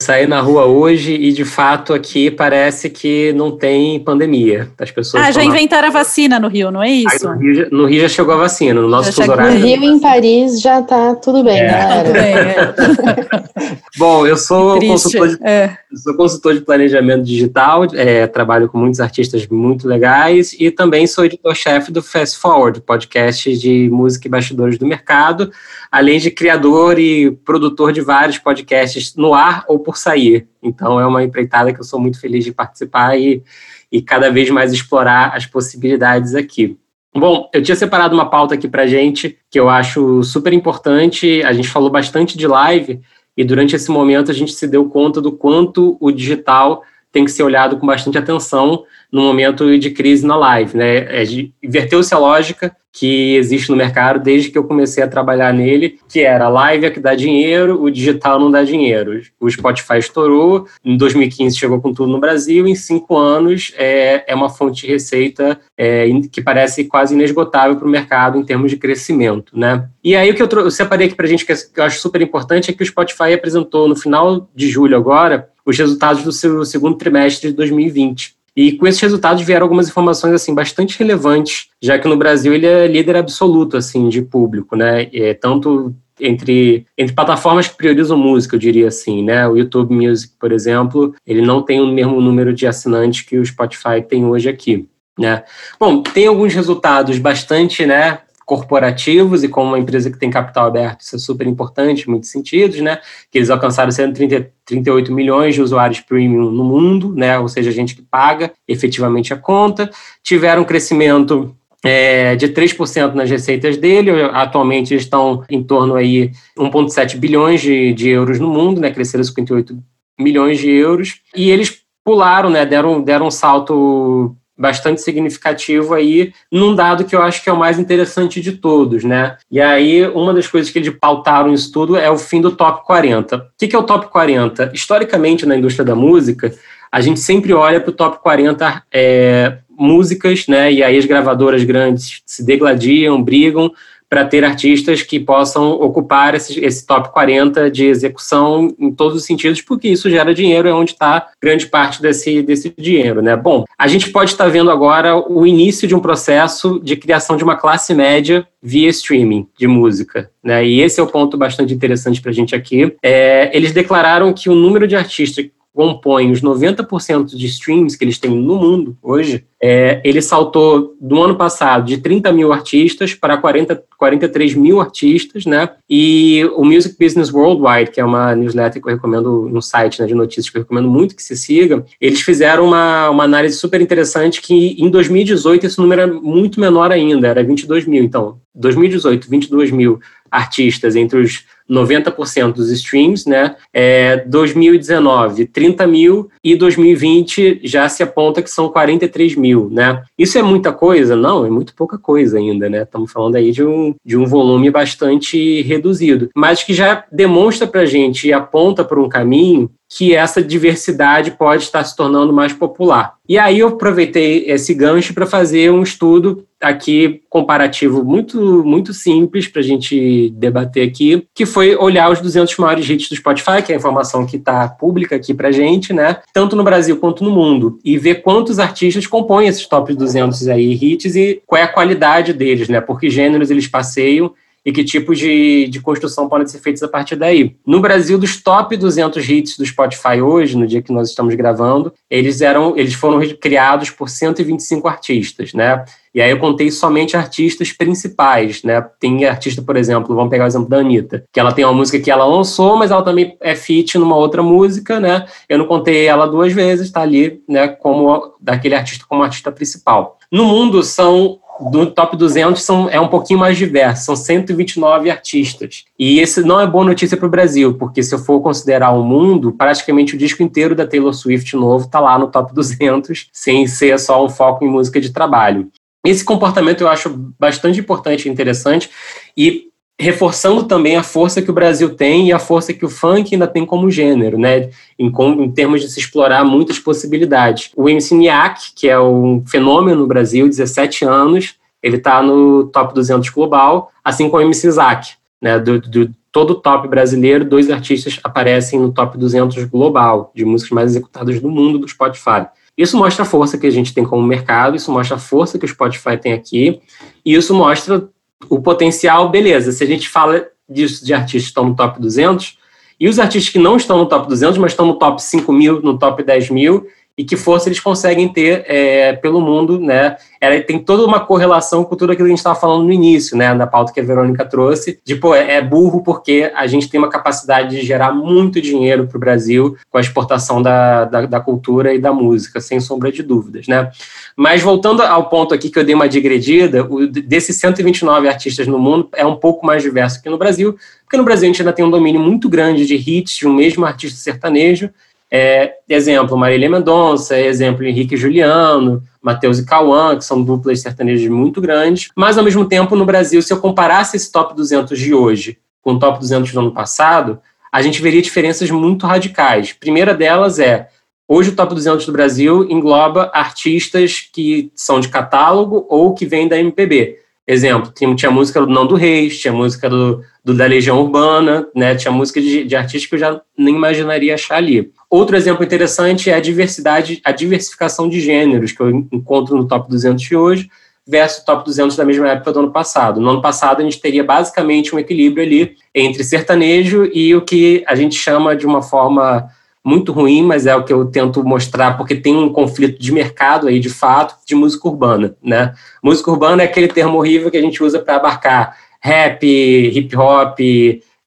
Saí na rua hoje e, de fato, aqui parece que não tem pandemia. As pessoas ah, já inventaram a vacina no Rio, não é isso? no, Rio, no, Rio, já chegou a vacina, no nosso fuso horário. No Rio e em Paris já tá tudo bem, é. galera. Tudo bem, é. Bom, eu sou consultor, de, é. sou consultor de planejamento digital, é, trabalho com muitos artistas muito legais e também sou editor-chefe do Fast Forward, podcast de música e bastidores do mercado, além de criador e produtor de vários podcasts no ar ou por sair. Então, é uma empreitada que eu sou muito feliz de participar e, e cada vez mais explorar as possibilidades aqui. Bom, eu tinha separado uma pauta aqui para gente que eu acho super importante. A gente falou bastante de live e durante esse momento a gente se deu conta do quanto o digital tem que ser olhado com bastante atenção no momento de crise na live, né? É, Inverteu-se a lógica que existe no mercado desde que eu comecei a trabalhar nele, que era a live é que dá dinheiro, o digital não dá dinheiro. O Spotify estourou, em 2015 chegou com tudo no Brasil, em cinco anos é, é uma fonte de receita é, que parece quase inesgotável para o mercado em termos de crescimento, né? E aí o que eu, eu separei aqui para a gente, que eu acho super importante, é que o Spotify apresentou no final de julho agora os resultados do seu segundo trimestre de 2020. E com esses resultados vieram algumas informações assim bastante relevantes, já que no Brasil ele é líder absoluto assim de público, né? É, tanto entre, entre plataformas que priorizam música, eu diria assim, né? O YouTube Music, por exemplo, ele não tem o mesmo número de assinantes que o Spotify tem hoje aqui. Né? Bom, tem alguns resultados bastante né, corporativos e como uma empresa que tem capital aberto, isso é super importante em muitos sentidos, né? Que eles alcançaram 138 milhões de usuários premium no mundo, né? Ou seja, gente que paga efetivamente a conta. Tiveram um crescimento é, de 3% nas receitas dele. Atualmente estão em torno aí 1,7 bilhões de, de euros no mundo, né? Cresceram 58 milhões de euros. E eles pularam, né? Deram, deram um salto bastante significativo aí num dado que eu acho que é o mais interessante de todos, né? E aí, uma das coisas que eles pautaram isso tudo é o fim do top 40. O que é o top 40? Historicamente, na indústria da música, a gente sempre olha para o top 40 é, músicas, né? E aí as gravadoras grandes se degladiam, brigam para ter artistas que possam ocupar esse, esse, top 40 de execução em todos os sentidos, porque isso gera dinheiro, é onde está grande parte desse, desse dinheiro. Né? Bom, a gente pode estar tá vendo agora o início de um processo de criação de uma classe média via streaming de música. Né? E esse é o ponto bastante interessante para a gente aqui. É, eles declararam que o número de artistas compõem os 90% de streams que eles têm no mundo hoje, é, ele saltou do ano passado de 30 mil artistas para 40, 43 mil artistas, né? E o Music Business Worldwide, que é uma newsletter que eu recomendo, um site né, de notícias que eu recomendo muito que se siga, eles fizeram uma, uma análise super interessante que em 2018 esse número era muito menor ainda, era 22 mil. Então, 2018, 22 mil artistas entre os 90% dos streams, né? É, 2019, 30 mil e 2020 já se aponta que são 43 mil, né? Isso é muita coisa? Não, é muito pouca coisa ainda, né? Estamos falando aí de um, de um volume bastante reduzido, mas que já demonstra para gente e aponta para um caminho que essa diversidade pode estar se tornando mais popular. E aí eu aproveitei esse gancho para fazer um estudo aqui comparativo muito muito simples para a gente debater aqui, que foi olhar os 200 maiores hits do Spotify, que é a informação que está pública aqui para gente, né? Tanto no Brasil quanto no mundo, e ver quantos artistas compõem esses top 200 aí hits e qual é a qualidade deles, né? Por que gêneros eles passeiam e que tipos de, de construção podem ser feitos a partir daí. No Brasil, dos top 200 hits do Spotify hoje, no dia que nós estamos gravando, eles eram, eles foram criados por 125 artistas, né? E aí eu contei somente artistas principais, né? Tem artista, por exemplo, vamos pegar o exemplo da Anitta, que ela tem uma música que ela lançou, mas ela também é feat numa outra música, né? Eu não contei ela duas vezes, tá ali, né, como daquele artista como artista principal. No mundo são do top 200 são, é um pouquinho mais diverso, são 129 artistas. E esse não é boa notícia para o Brasil, porque se eu for considerar o mundo, praticamente o disco inteiro da Taylor Swift novo está lá no top 200, sem ser só um foco em música de trabalho. Esse comportamento eu acho bastante importante e interessante, e reforçando também a força que o Brasil tem e a força que o funk ainda tem como gênero, né? Em, em termos de se explorar muitas possibilidades. O MC Niak, que é um fenômeno no Brasil, 17 anos, ele está no top 200 global, assim como o MC Zack, né? Do, do todo o top brasileiro, dois artistas aparecem no top 200 global de músicas mais executadas do mundo do Spotify. Isso mostra a força que a gente tem como mercado, isso mostra a força que o Spotify tem aqui, e isso mostra o potencial, beleza, se a gente fala disso de artistas que estão no top 200, e os artistas que não estão no top 200, mas estão no top 5 mil, no top 10 mil, e que força eles conseguem ter é, pelo mundo, né? Ela tem toda uma correlação com tudo aquilo que a gente estava falando no início, né? Na pauta que a Verônica trouxe, de, pô, é burro porque a gente tem uma capacidade de gerar muito dinheiro para o Brasil com a exportação da, da, da, cultura e da música, sem sombra de dúvidas, né? Mas voltando ao ponto aqui que eu dei uma digredida, o, desses 129 artistas no mundo é um pouco mais diverso que no Brasil, porque no Brasil a gente ainda tem um domínio muito grande de hits de um mesmo artista sertanejo, é, exemplo, Marília Mendonça, exemplo, Henrique Juliano, Matheus e Cauã, que são duplas sertanejas muito grandes, mas ao mesmo tempo no Brasil, se eu comparasse esse top 200 de hoje com o top 200 do ano passado, a gente veria diferenças muito radicais. Primeira delas é, hoje o top 200 do Brasil engloba artistas que são de catálogo ou que vêm da MPB. Exemplo, tinha, tinha música do Nando Reis, tinha música do, do da Legião Urbana, né? tinha música de, de artistas que eu já nem imaginaria achar ali. Outro exemplo interessante é a diversidade, a diversificação de gêneros que eu encontro no top 200 de hoje versus o top 200 da mesma época do ano passado. No ano passado a gente teria basicamente um equilíbrio ali entre sertanejo e o que a gente chama de uma forma muito ruim, mas é o que eu tento mostrar, porque tem um conflito de mercado aí, de fato, de música urbana, né? Música urbana é aquele termo horrível que a gente usa para abarcar rap, hip hop,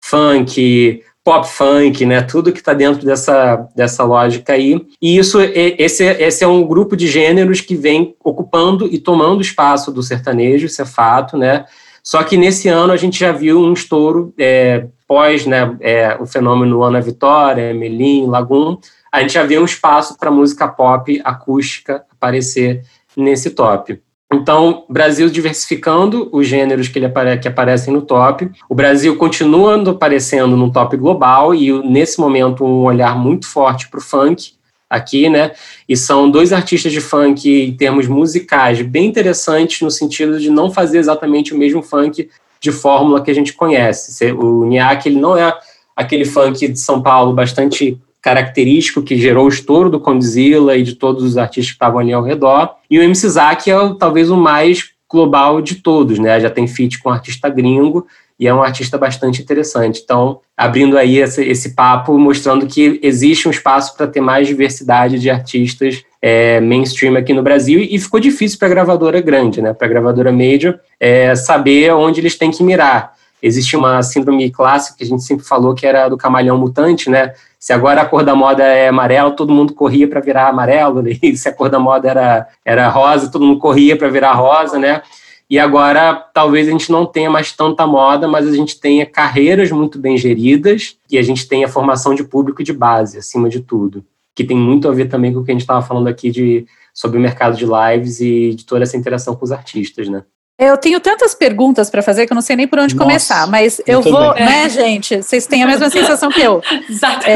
funk, pop funk, né? Tudo que está dentro dessa, dessa lógica aí. E isso, esse, esse é um grupo de gêneros que vem ocupando e tomando espaço do sertanejo, isso é fato, né? Só que nesse ano a gente já viu um estouro é, pós né, é, o fenômeno Ana Vitória, Melim, Lagum, a gente já viu um espaço para música pop acústica aparecer nesse top. Então, Brasil diversificando os gêneros que, ele apare que aparecem no top. O Brasil continuando aparecendo no top global e, nesse momento, um olhar muito forte para o funk aqui, né? E são dois artistas de funk em termos musicais bem interessantes no sentido de não fazer exatamente o mesmo funk de fórmula que a gente conhece. O Niak, ele não é aquele funk de São Paulo bastante característico que gerou o estouro do Condzilla e de todos os artistas que estavam ali ao redor. E o MC Zack é talvez o mais global de todos, né? Já tem feat com um artista gringo e é um artista bastante interessante. Então, abrindo aí esse, esse papo, mostrando que existe um espaço para ter mais diversidade de artistas é, mainstream aqui no Brasil e ficou difícil para a gravadora grande, né? Para a gravadora major, é, saber onde eles têm que mirar. Existe uma síndrome clássica que a gente sempre falou que era do camaleão mutante, né? Se agora a cor da moda é amarelo, todo mundo corria para virar amarelo, né? e se a cor da moda era, era rosa, todo mundo corria para virar rosa, né? E agora, talvez a gente não tenha mais tanta moda, mas a gente tenha carreiras muito bem geridas e a gente tenha formação de público de base, acima de tudo. Que tem muito a ver também com o que a gente estava falando aqui de, sobre o mercado de lives e de toda essa interação com os artistas, né? Eu tenho tantas perguntas para fazer que eu não sei nem por onde Nossa, começar, mas eu, vou, né, gente? Vocês têm a mesma sensação que eu. Exatamente.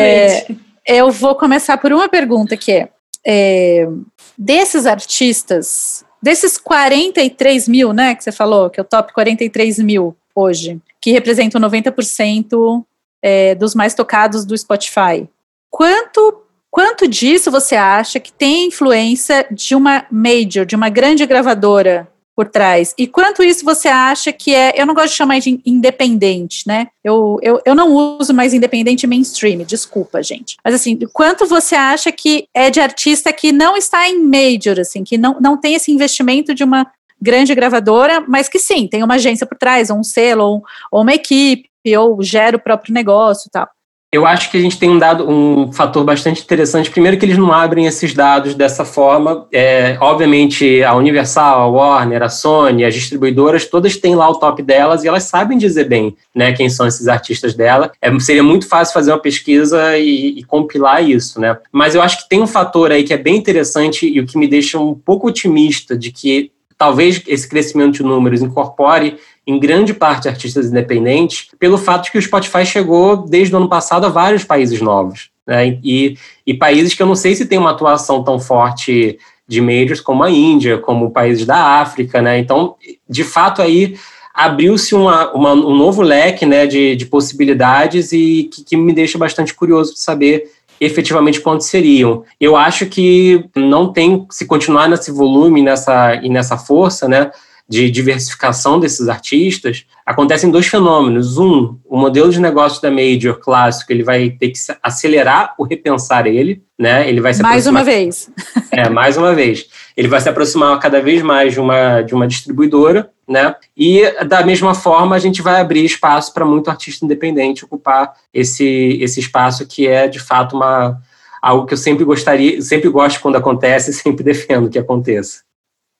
É, eu vou começar por uma pergunta que é, é desses artistas Desses 43 mil, né, que você falou, que é o top 43 mil hoje, que representam 90% é, dos mais tocados do Spotify, quanto, quanto disso você acha que tem influência de uma major, de uma grande gravadora por trás. E quanto isso você acha que é. Eu não gosto de chamar de independente, né? Eu, eu, eu não uso mais independente mainstream, desculpa, gente. Mas assim, quanto você acha que é de artista que não está em major, assim, que não, não tem esse investimento de uma grande gravadora, mas que sim, tem uma agência por trás, ou um selo, ou, ou uma equipe, ou gera o próprio negócio e tal. Eu acho que a gente tem um dado, um fator bastante interessante. Primeiro que eles não abrem esses dados dessa forma. É, obviamente, a Universal, a Warner, a Sony, as distribuidoras, todas têm lá o top delas e elas sabem dizer bem né, quem são esses artistas dela. É, seria muito fácil fazer uma pesquisa e, e, compilar isso, né? Mas eu acho que tem um fator aí que é bem interessante e o que me deixa um pouco otimista de que talvez esse crescimento de números incorpore em grande parte artistas independentes, pelo fato de que o Spotify chegou desde o ano passado a vários países novos. Né? E, e países que eu não sei se tem uma atuação tão forte de majors como a Índia, como países da África, né? Então, de fato, aí abriu-se uma, uma, um novo leque né, de, de possibilidades e que, que, me deixa bastante curioso de saber efetivamente quantos seriam. Eu acho que não tem, se continuar nesse volume nessa, e nessa força, né, de diversificação desses artistas, acontecem dois fenômenos. Um, o modelo de negócio da Major clássico, ele vai ter que acelerar o repensar ele, né? Ele vai se mais uma vez. É, mais uma vez. Ele vai se aproximar cada vez mais de uma, de uma distribuidora, né? E da mesma forma, a gente vai abrir espaço para muito artista independente ocupar esse, esse espaço que é de fato uma algo que eu sempre gostaria, sempre gosto quando acontece, sempre defendo que aconteça.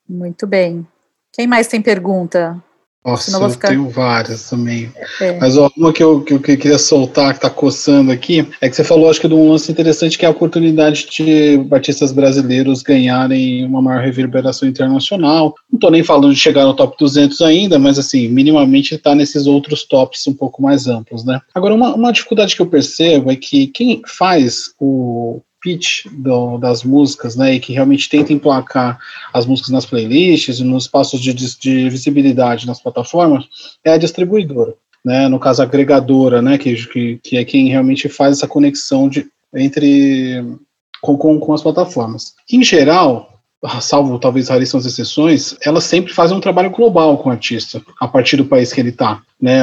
Muito bem. Quem mais tem pergunta? Nossa, eu ficar... tenho várias também. É. Mas ó, uma que eu, que eu queria soltar, que está coçando aqui, é que você falou, acho que de um lance interessante, que é a oportunidade de artistas brasileiros ganharem uma maior reverberação internacional. Não estou nem falando de chegar no top 200 ainda, mas assim, minimamente está nesses outros tops um pouco mais amplos, né? Agora, uma, uma dificuldade que eu percebo é que quem faz o pitch do, das músicas, né, e que realmente tenta emplacar as músicas nas playlists e nos passos de, de visibilidade nas plataformas, é a distribuidora, né, no caso a agregadora, né, que, que, que é quem realmente faz essa conexão de, entre com, com, com as plataformas. Em geral, salvo talvez raríssimas exceções, elas sempre fazem um trabalho global com o artista, a partir do país que ele está. Né?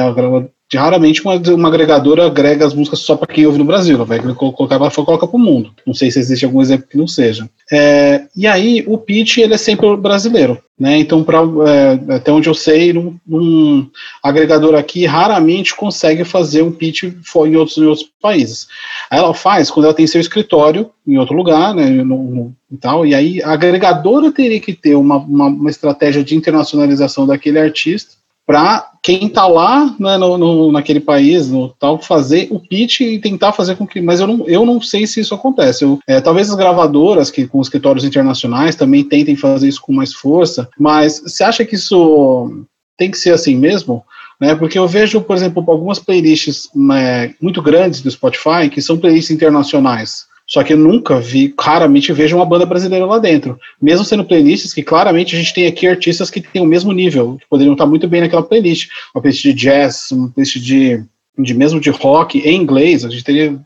Raramente uma, uma agregadora agrega as músicas só para quem ouve no Brasil, ela vai colocar para coloca para o mundo. Não sei se existe algum exemplo que não seja. É, e aí o pitch ele é sempre brasileiro, né? Então pra, é, até onde eu sei, um, um, agregador aqui raramente consegue fazer um pitch em outros, em outros países. Aí ela faz quando ela tem seu escritório em outro lugar, né? No, no, e tal. E aí a agregadora teria que ter uma, uma, uma estratégia de internacionalização daquele artista para quem está lá né, no, no, naquele país, no tal, fazer o pitch e tentar fazer com que. Mas eu não, eu não sei se isso acontece. Eu, é, talvez as gravadoras que com escritórios internacionais também tentem fazer isso com mais força, mas você acha que isso tem que ser assim mesmo? Né, porque eu vejo, por exemplo, algumas playlists né, muito grandes do Spotify que são playlists internacionais. Só que eu nunca vi, raramente vejo uma banda brasileira lá dentro. Mesmo sendo playlists que claramente a gente tem aqui artistas que têm o mesmo nível, que poderiam estar muito bem naquela playlist. Uma playlist de jazz, uma playlist de, de mesmo de rock em inglês, a gente teria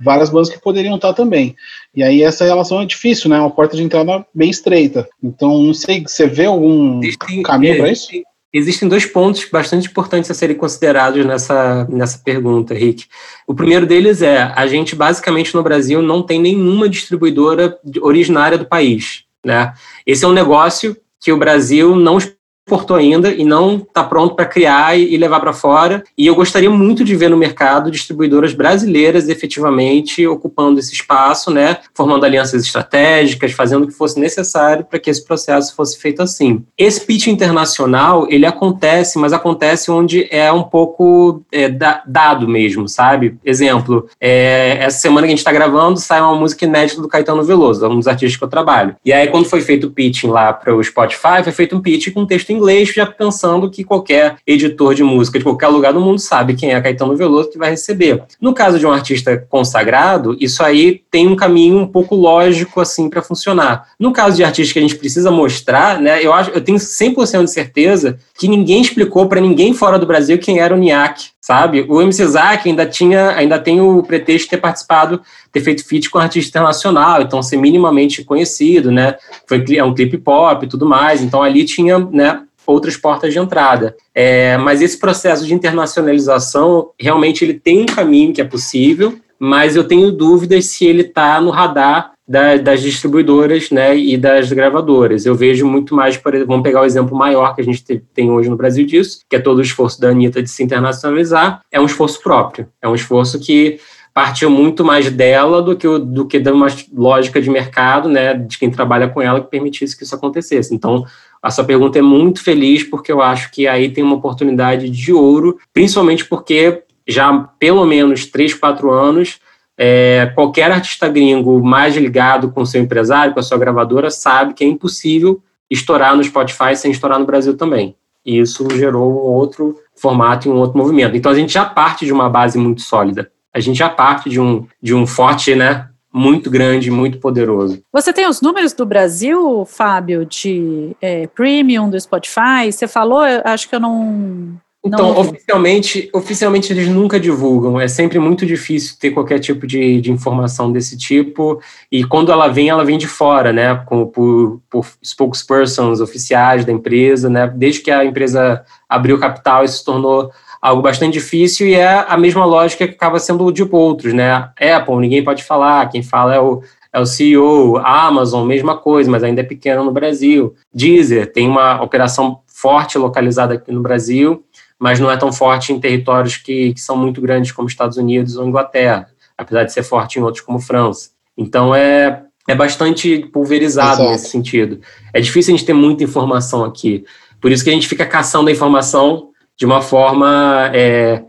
várias bandas que poderiam estar também. E aí essa relação é difícil, né? Uma porta de entrada bem estreita. Então, não sei, você vê algum caminho para isso? Existem dois pontos bastante importantes a serem considerados nessa, nessa pergunta, Rick. O primeiro deles é: a gente basicamente no Brasil não tem nenhuma distribuidora originária do país. Né? Esse é um negócio que o Brasil não portou ainda e não está pronto para criar e, levar para fora. E eu gostaria muito de ver no mercado distribuidoras brasileiras efetivamente ocupando esse espaço, né, formando alianças estratégicas, fazendo o que fosse necessário para que esse processo fosse feito assim. Esse pitch internacional ele acontece, mas acontece onde é um pouco é, dado mesmo, sabe? Exemplo, é, essa semana que a gente está gravando sai uma música inédita do Caetano Veloso, um dos artistas que eu trabalho. E aí quando foi feito o pitching lá para o Spotify, foi feito um pitch com texto inglês, já pensando que qualquer editor de música de qualquer lugar do mundo sabe quem é Caetano Veloso que vai receber. No caso de um artista consagrado, isso aí tem um caminho um pouco lógico assim para funcionar. No caso de artistas que a gente precisa mostrar, né, eu acho, eu tenho 100% de certeza que ninguém explicou para ninguém fora do Brasil quem era o Niak, sabe? O MC Zack ainda tinha, ainda tem o pretexto de ter participado, ter feito feat com um artista internacional, então ser minimamente conhecido, né? Foi é um clipe pop e tudo mais, então ali tinha, né, outras portas de entrada. É, mas esse processo de internacionalização realmente ele tem um caminho que é possível, mas eu tenho dúvidas se ele está no radar da, das distribuidoras né, e das gravadoras. Eu vejo muito mais, por vamos pegar o exemplo maior que a gente tem hoje no Brasil disso, que é todo o esforço da Anitta de se internacionalizar, é um esforço próprio, é um esforço que partiu muito mais dela do que, do que de uma lógica de mercado, né, de quem trabalha com ela que permitisse que isso acontecesse. Então, a sua pergunta é muito feliz, porque eu acho que aí tem uma oportunidade de ouro, principalmente porque já há pelo menos 3, 4 anos, é, qualquer artista gringo mais ligado com seu empresário, com a sua gravadora, sabe que é impossível estourar no Spotify sem estourar no Brasil também. E isso gerou um outro formato e um outro movimento. Então a gente já parte de uma base muito sólida a gente já parte de um, de um forte, né? Muito grande, muito poderoso. Você tem os números do Brasil, Fábio, de é, premium do Spotify? Você falou, acho que eu não. Então, oficialmente, oficialmente eles nunca divulgam. É sempre muito difícil ter qualquer tipo de, de informação desse tipo. E quando ela vem, ela vem de fora, né? Com, por, por spokespersons oficiais da empresa, né? Desde que a empresa abriu capital, isso se tornou algo bastante difícil e é a mesma lógica que acaba sendo de outros, né? Apple, ninguém pode falar, quem fala é o, é o CEO, Amazon, mesma coisa, mas ainda é pequena no Brasil. Deezer tem uma operação forte localizada aqui no Brasil, mas não é tão forte em territórios que, que são muito grandes como Estados Unidos ou Inglaterra, apesar de ser forte em outros como França. Então é, é bastante pulverizado Exato. nesse sentido. É difícil a gente ter muita informação aqui. Por isso que a gente fica caçando a informação de uma forma é,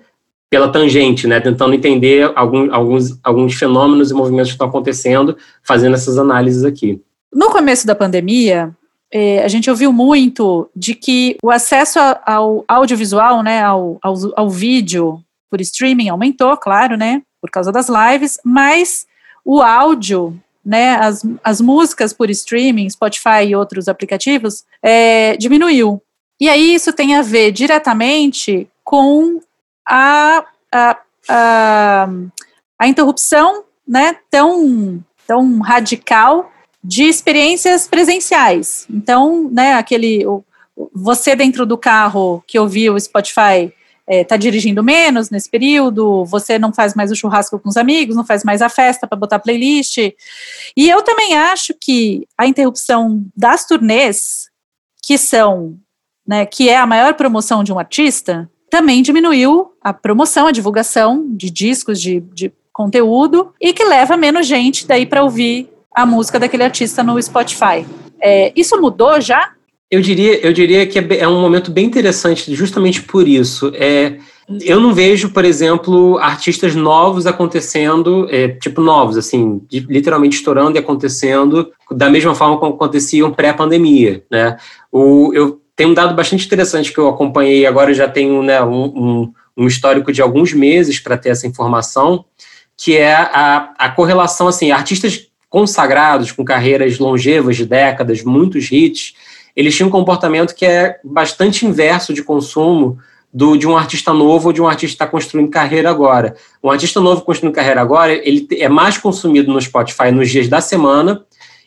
pela tangente, né? Tentando entender algum, alguns, alguns fenômenos e movimentos que estão acontecendo, fazendo essas análises aqui. No começo da pandemia, é, a gente ouviu muito de que o acesso ao audiovisual, né, ao, ao, ao vídeo por streaming aumentou, claro, né, por causa das lives, mas o áudio né, as, as músicas por streaming, Spotify e outros aplicativos, é, diminuiu. E aí isso tem a ver diretamente com a, a, a, a interrupção né, tão, tão radical de experiências presenciais. Então, né, aquele o, você dentro do carro que ouviu o Spotify está é, tá dirigindo menos nesse período, você não faz mais o churrasco com os amigos, não faz mais a festa para botar playlist. E eu também acho que a interrupção das turnês, que são né, que é a maior promoção de um artista, também diminuiu a promoção, a divulgação de discos, de, de conteúdo, e que leva menos gente daí para ouvir a música daquele artista no Spotify. É, isso mudou já? Eu diria, eu diria que é, é um momento bem interessante, justamente por isso. É, eu não vejo, por exemplo, artistas novos acontecendo, é, tipo novos, assim, literalmente estourando e acontecendo da mesma forma como aconteciam pré-pandemia, né? O, eu tem um dado bastante interessante que eu acompanhei agora, já tenho né, um, um, um histórico de alguns meses para ter essa informação, que é a, a correlação, assim, artistas consagrados, com carreiras longevas de décadas, muitos hits, eles tinham um comportamento que é bastante inverso de consumo do, de um artista novo ou de um artista que está construindo carreira agora. Um artista novo construindo carreira agora, ele é mais consumido no Spotify nos dias da semana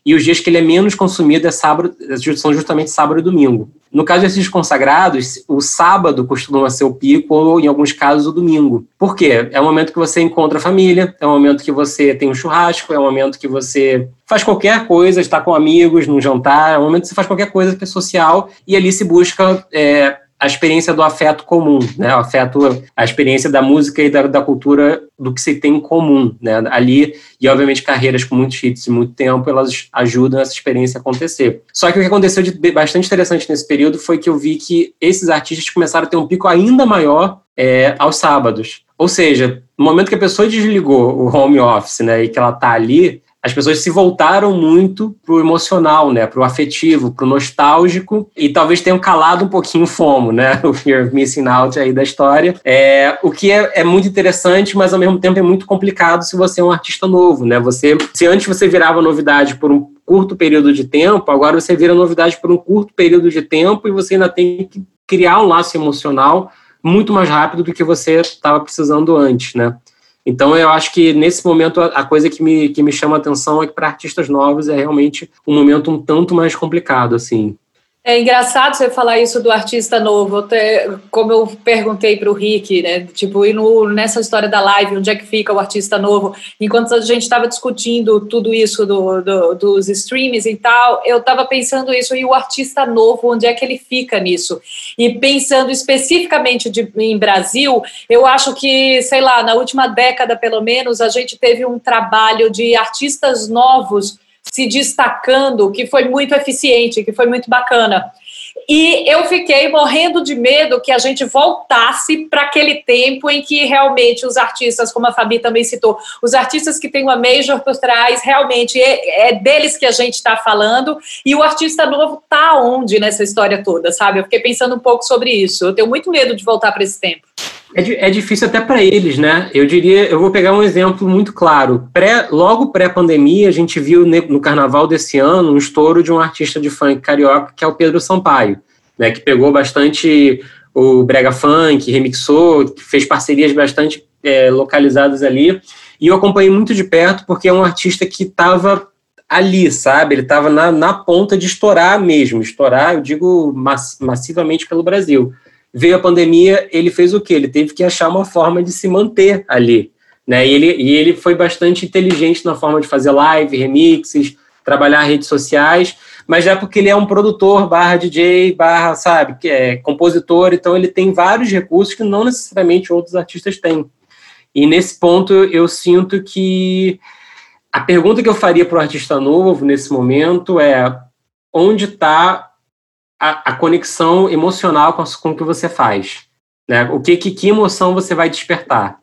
e os dias que ele é menos consumido é sábado, são justamente sábado e domingo. No caso de artistas consagrados, o sábado costuma ser o pico, ou em alguns casos o domingo. Por quê? É o momento que você encontra a família, é o momento que você tem um churrasco, é o momento que você faz qualquer coisa, está com amigos, num jantar, é o momento que você faz qualquer coisa que é social, e ali se busca é, a experiência do afeto comum, né? O afeto, a experiência da música e da, da, cultura do que se tem em comum, né? Ali, e obviamente carreiras com muitos hits e muito tempo, elas ajudam essa experiência a acontecer. Só que o que aconteceu de bastante interessante nesse período foi que eu vi que esses artistas começaram a ter um pico ainda maior é, aos sábados. Ou seja, no momento que a pessoa desligou o home office, né, e que ela está ali, as pessoas se voltaram muito pro emocional, né, pro afetivo, pro nostálgico e talvez tenham calado um pouquinho o FOMO, né, o Fear of Missing Out aí da história. É, o que é, é muito interessante, mas ao mesmo tempo é muito complicado se você é um artista novo, né? Você, se antes você virava novidade por um curto período de tempo, agora você vira novidade por um curto período de tempo e você ainda tem que criar um laço emocional muito mais rápido do que você estava precisando antes, né? Então, eu acho que nesse momento a coisa que me, que me chama a atenção é que para artistas novos é realmente um momento um tanto mais complicado, assim. É engraçado você falar isso do artista novo, até, como eu perguntei para o Rick, né? Tipo, e no, nessa história da live, onde é que fica o artista novo? Enquanto a gente estava discutindo tudo isso do, do, dos streams e tal, eu estava pensando isso, e o artista novo, onde é que ele fica nisso? E pensando especificamente de, em Brasil, eu acho que, sei lá, na última década, pelo menos, a gente teve um trabalho de artistas novos se destacando, que foi muito eficiente, que foi muito bacana. E eu fiquei morrendo de medo que a gente voltasse para aquele tempo em que realmente os artistas, como a Fabi também citou, os artistas que têm uma major por trás, realmente é, é deles que a gente está falando, e o artista novo está onde nessa história toda, sabe? Eu fiquei pensando um pouco sobre isso. Eu tenho muito medo de voltar para esse tempo. É, é difícil até para eles, né? Eu diria, eu vou pegar um exemplo muito claro. Pré, logo pré-pandemia, a gente viu no carnaval desse ano um estouro de um artista de funk carioca, que é o Pedro Sampaio, né? Que pegou bastante o brega funk, remixou, fez parcerias bastante é, localizadas ali. E eu acompanhei muito de perto porque é um artista que estava ali, sabe? Ele estava na, na ponta de estourar mesmo, estourar, eu digo mass, massivamente pelo Brasil veio a pandemia, ele fez o quê? Ele teve que achar uma forma de se manter ali. Né? E, ele, e ele foi bastante inteligente na forma de fazer live, remixes, trabalhar redes sociais, mas já porque ele é um produtor, barra DJ, barra, sabe, que é compositor, então ele tem vários recursos que não necessariamente outros artistas têm. E nesse ponto eu sinto que a pergunta que eu faria para o artista novo nesse momento é onde está a, a conexão emocional com, com o que você faz. Né? O que, que, que emoção você vai despertar?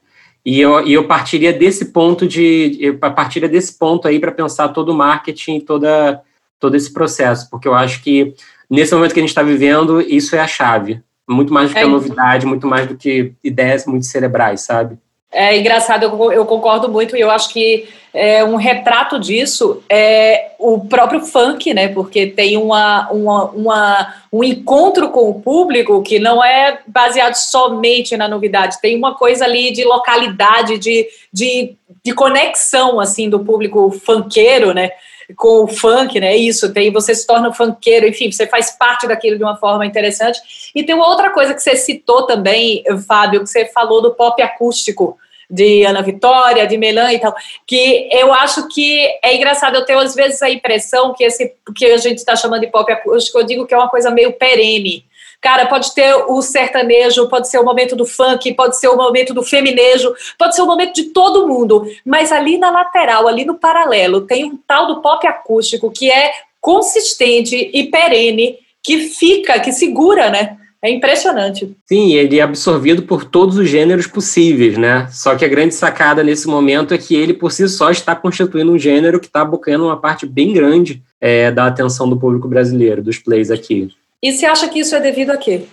E eu, e eu partiria desse ponto de eu partiria desse ponto aí para pensar todo o marketing, toda todo esse processo, porque eu acho que nesse momento que a gente está vivendo isso é a chave, muito mais do que é. a novidade, muito mais do que ideias muito cerebrais, sabe? É engraçado, eu, eu concordo muito, e eu acho que é, um retrato disso é o próprio funk, né? Porque tem uma, uma, uma, um encontro com o público que não é baseado somente na novidade, tem uma coisa ali de localidade, de, de, de conexão assim do público funkeiro, né? Com o funk, né? Isso, tem você se torna um funkeiro, enfim, você faz parte daquilo de uma forma interessante. E tem uma outra coisa que você citou também, Fábio, que você falou do pop acústico de Ana Vitória, de Melan e tal, que eu acho que é engraçado, eu tenho às vezes a impressão que esse que a gente está chamando de pop acústico, eu digo que é uma coisa meio perene. Cara, pode ter o sertanejo, pode ser o momento do funk, pode ser o momento do feminejo, pode ser o momento de todo mundo, mas ali na lateral, ali no paralelo, tem um tal do pop acústico que é consistente e perene, que fica, que segura, né? É impressionante. Sim, ele é absorvido por todos os gêneros possíveis, né? Só que a grande sacada nesse momento é que ele, por si só, está constituindo um gênero que está abocanhando uma parte bem grande é, da atenção do público brasileiro, dos plays aqui. E você acha que isso é devido a quê?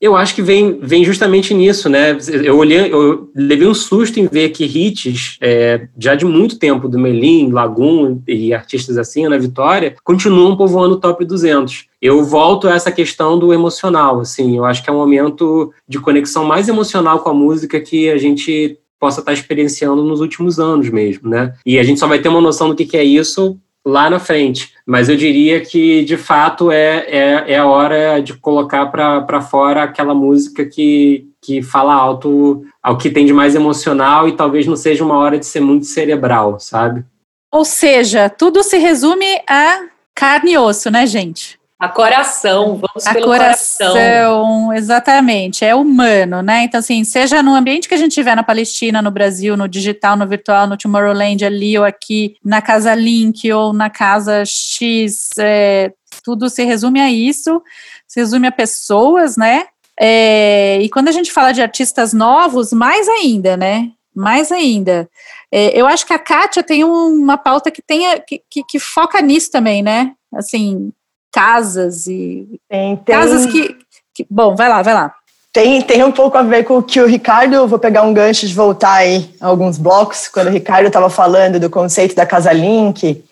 Eu acho que vem, vem justamente nisso, né? Eu olhei, eu levei um susto em ver que hits é, já de muito tempo do Melim, Lagoon e artistas assim, na Vitória, continuam povoando o top 200. Eu volto a essa questão do emocional, assim, eu acho que é um momento de conexão mais emocional com a música que a gente possa estar experienciando nos últimos anos mesmo, né? E a gente só vai ter uma noção do que, que é isso lá na frente. Mas eu diria que, de fato, é, é, é a hora de colocar para fora aquela música que, que fala alto ao que tem de mais emocional e talvez não seja uma hora de ser muito cerebral, sabe? Ou seja, tudo se resume a carne e osso, né, gente? A coração, vamos a pelo coração, coração. Exatamente, é humano, né? Então, assim, seja no ambiente que a gente tiver na Palestina, no Brasil, no digital, no virtual, no Tomorrowland, ali ou aqui, na Casa Link ou na Casa X, é, tudo se resume a isso, se resume a pessoas, né? É, e quando a gente fala de artistas novos, mais ainda, né? Mais ainda. É, eu acho que a Kátia tem uma pauta que, tenha, que, que, que foca nisso também, né? Assim, casas e Tem, tem, casas que, que- bom, vai lá, vai lá. tem, tem um pouco a ver com o que o Ricardo, vou pegar um gancho de voltar aí alguns blocos, quando o Ricardo estava falando do conceito da Casa Link,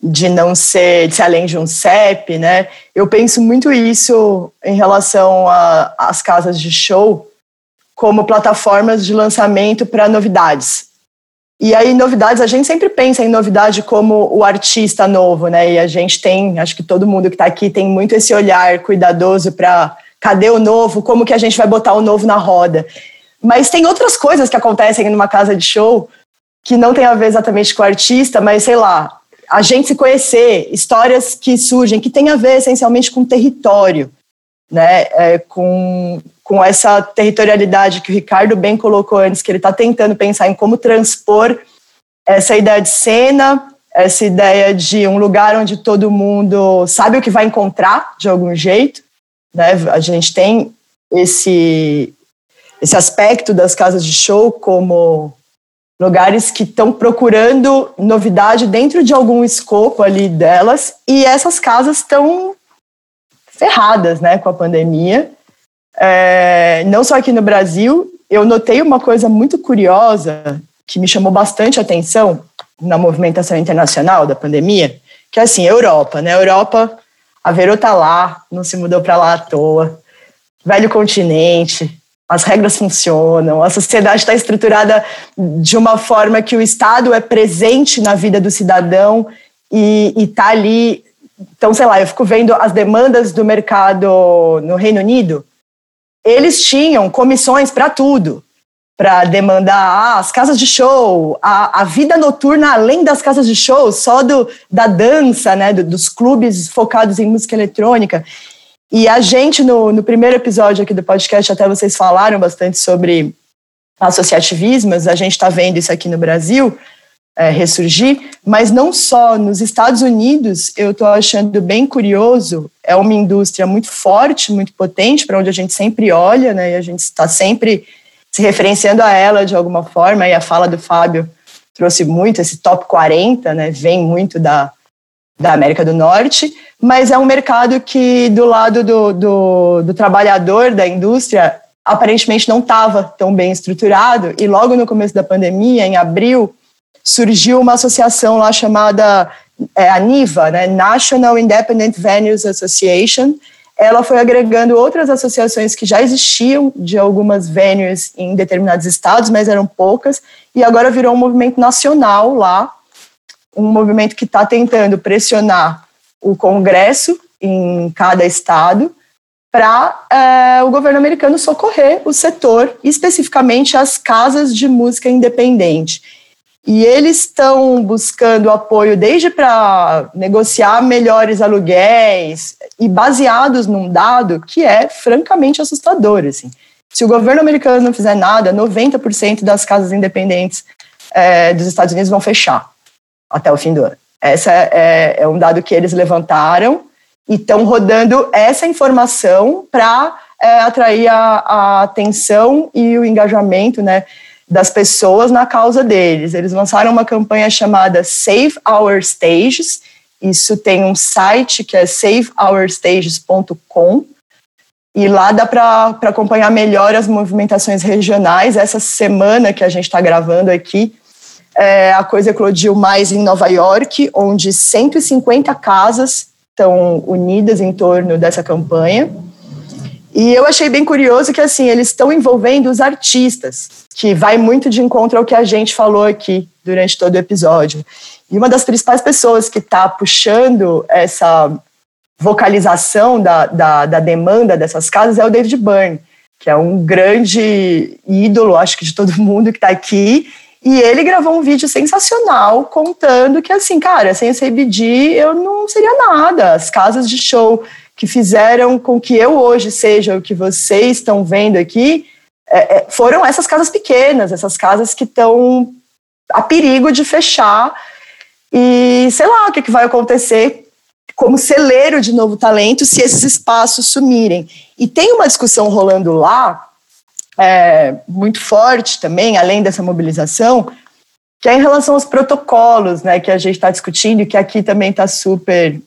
de não ser, de ser além de um CEP, né? Eu penso muito isso em relação a- às casas de show como plataformas de lançamento para novidades. E aí, novidades, a gente sempre pensa em novidade como o artista novo, né? E a gente tem, acho que todo mundo que está aqui tem muito esse olhar cuidadoso para cadê o novo, como que a gente vai botar o novo na roda. Mas tem outras coisas que acontecem numa casa de show que não tem a ver exatamente com o artista, mas sei lá, a gente se conhecer, histórias que surgem, que tem a ver essencialmente com território, né? É, com, com essa territorialidade que o Ricardo bem colocou antes, que ele está tentando pensar em como transpor essa ideia de cena, essa ideia de um lugar onde todo mundo sabe o que vai encontrar de algum jeito, né? A gente tem esse esse aspecto das casas de show como lugares que estão procurando novidade dentro de algum escopo ali delas e essas casas estão ferradas, né, com a pandemia. É, não só aqui no Brasil, eu notei uma coisa muito curiosa que me chamou bastante atenção na movimentação internacional da pandemia, que é assim, Europa, né? Europa, a Verô tá lá, não se mudou para lá à toa, velho continente, as regras funcionam, a sociedade está estruturada de uma forma que o Estado é presente na vida do cidadão e está ali. Então, sei lá, eu fico vendo as demandas do mercado no Reino Unido. Eles tinham comissões para tudo, para demandar ah, as casas de show, a, a vida noturna além das casas de show, só do, da dança, né, do- dos clubes focados em música eletrônica. E a gente, no, no primeiro episódio aqui do podcast, até vocês falaram bastante sobre associativismos, a gente está vendo isso aqui no Brasil é, ressurgir, mas não só. Nos Estados Unidos, eu estou achando bem curioso, é uma indústria muito forte, muito potente, para onde a gente sempre olha, né, e a gente está sempre se referenciando a ela de alguma forma, e a fala do Fábio trouxe muito, esse top 40, né, vem muito da, da América do Norte, mas é um mercado que, do lado do, do, do trabalhador, da indústria, aparentemente não estava tão bem estruturado, e logo no começo da pandemia, em abril, surgiu uma associação lá chamada é, a NIVA, né, National Independent Venues Association. Ela foi agregando outras associações que já existiam de algumas venues em determinados estados, mas eram poucas, e agora virou um movimento nacional lá, um movimento que está tentando pressionar o Congresso em cada estado para é, o governo americano socorrer o setor, especificamente as casas de música independente. E eles estão buscando apoio desde para negociar melhores aluguéis e baseados num dado que é francamente assustador. Assim. Se o governo americano não fizer nada, 90% das casas independentes é, dos Estados Unidos vão fechar até o fim do ano. Esse é, é, um dado que eles levantaram e estão rodando essa informação para é, atrair a, a atenção e o engajamento né, das pessoas na causa deles. Eles lançaram uma campanha chamada Save Our Stages. Isso tem um site que é saveourstages.com e lá dá para acompanhar melhor as movimentações regionais. Essa semana que a gente está gravando aqui, é, a coisa eclodiu mais em Nova York, onde 150 casas estão unidas em torno dessa campanha. E eu achei bem curioso que assim eles estão envolvendo os artistas, que vai muito de encontro ao que a gente falou aqui durante todo o episódio. E uma das principais pessoas que está puxando essa vocalização da, da, da, demanda dessas casas é o David Byrne, que é um grande ídolo, acho que de todo mundo que está aqui. E ele gravou um vídeo sensacional contando que, assim, cara, sem esse CBD eu não seria nada. As casas de show que fizeram com que eu hoje seja o que vocês estão vendo aqui é, é foram essas casas pequenas, essas casas que estão a perigo de fechar. E sei lá o que, que vai acontecer como celeiro de novo talento se esses espaços sumirem. E tem uma discussão rolando lá, é, muito forte também, além dessa mobilização, que é em relação aos protocolos né, que a gente está discutindo, que aqui também está super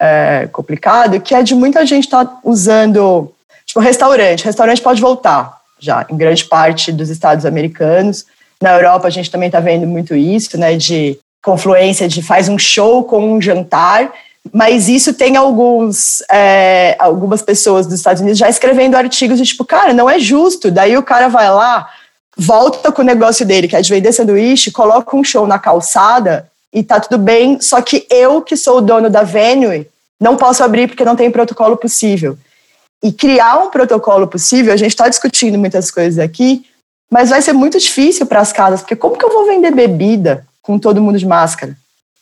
é, complicado, que é de muita gente estar tá usando, tipo, restaurante. Restaurante pode voltar já, em grande parte dos estados americanos. Na Europa a gente também está vendo muito isso, né, de confluência de faz um show com um jantar, mas isso tem alguns, é, algumas pessoas dos Estados Unidos já escrevendo artigos de tipo, cara, não é justo. Daí o cara vai lá, volta com o negócio dele, que é de vender sanduíche, coloca um show na calçada e tá tudo bem, só que eu, que sou o dono da venue, não posso abrir porque não tem protocolo possível. E criar um protocolo possível, a gente está discutindo muitas coisas aqui, mas vai ser muito difícil para as casas, porque como que eu vou vender bebida com todo mundo de máscara?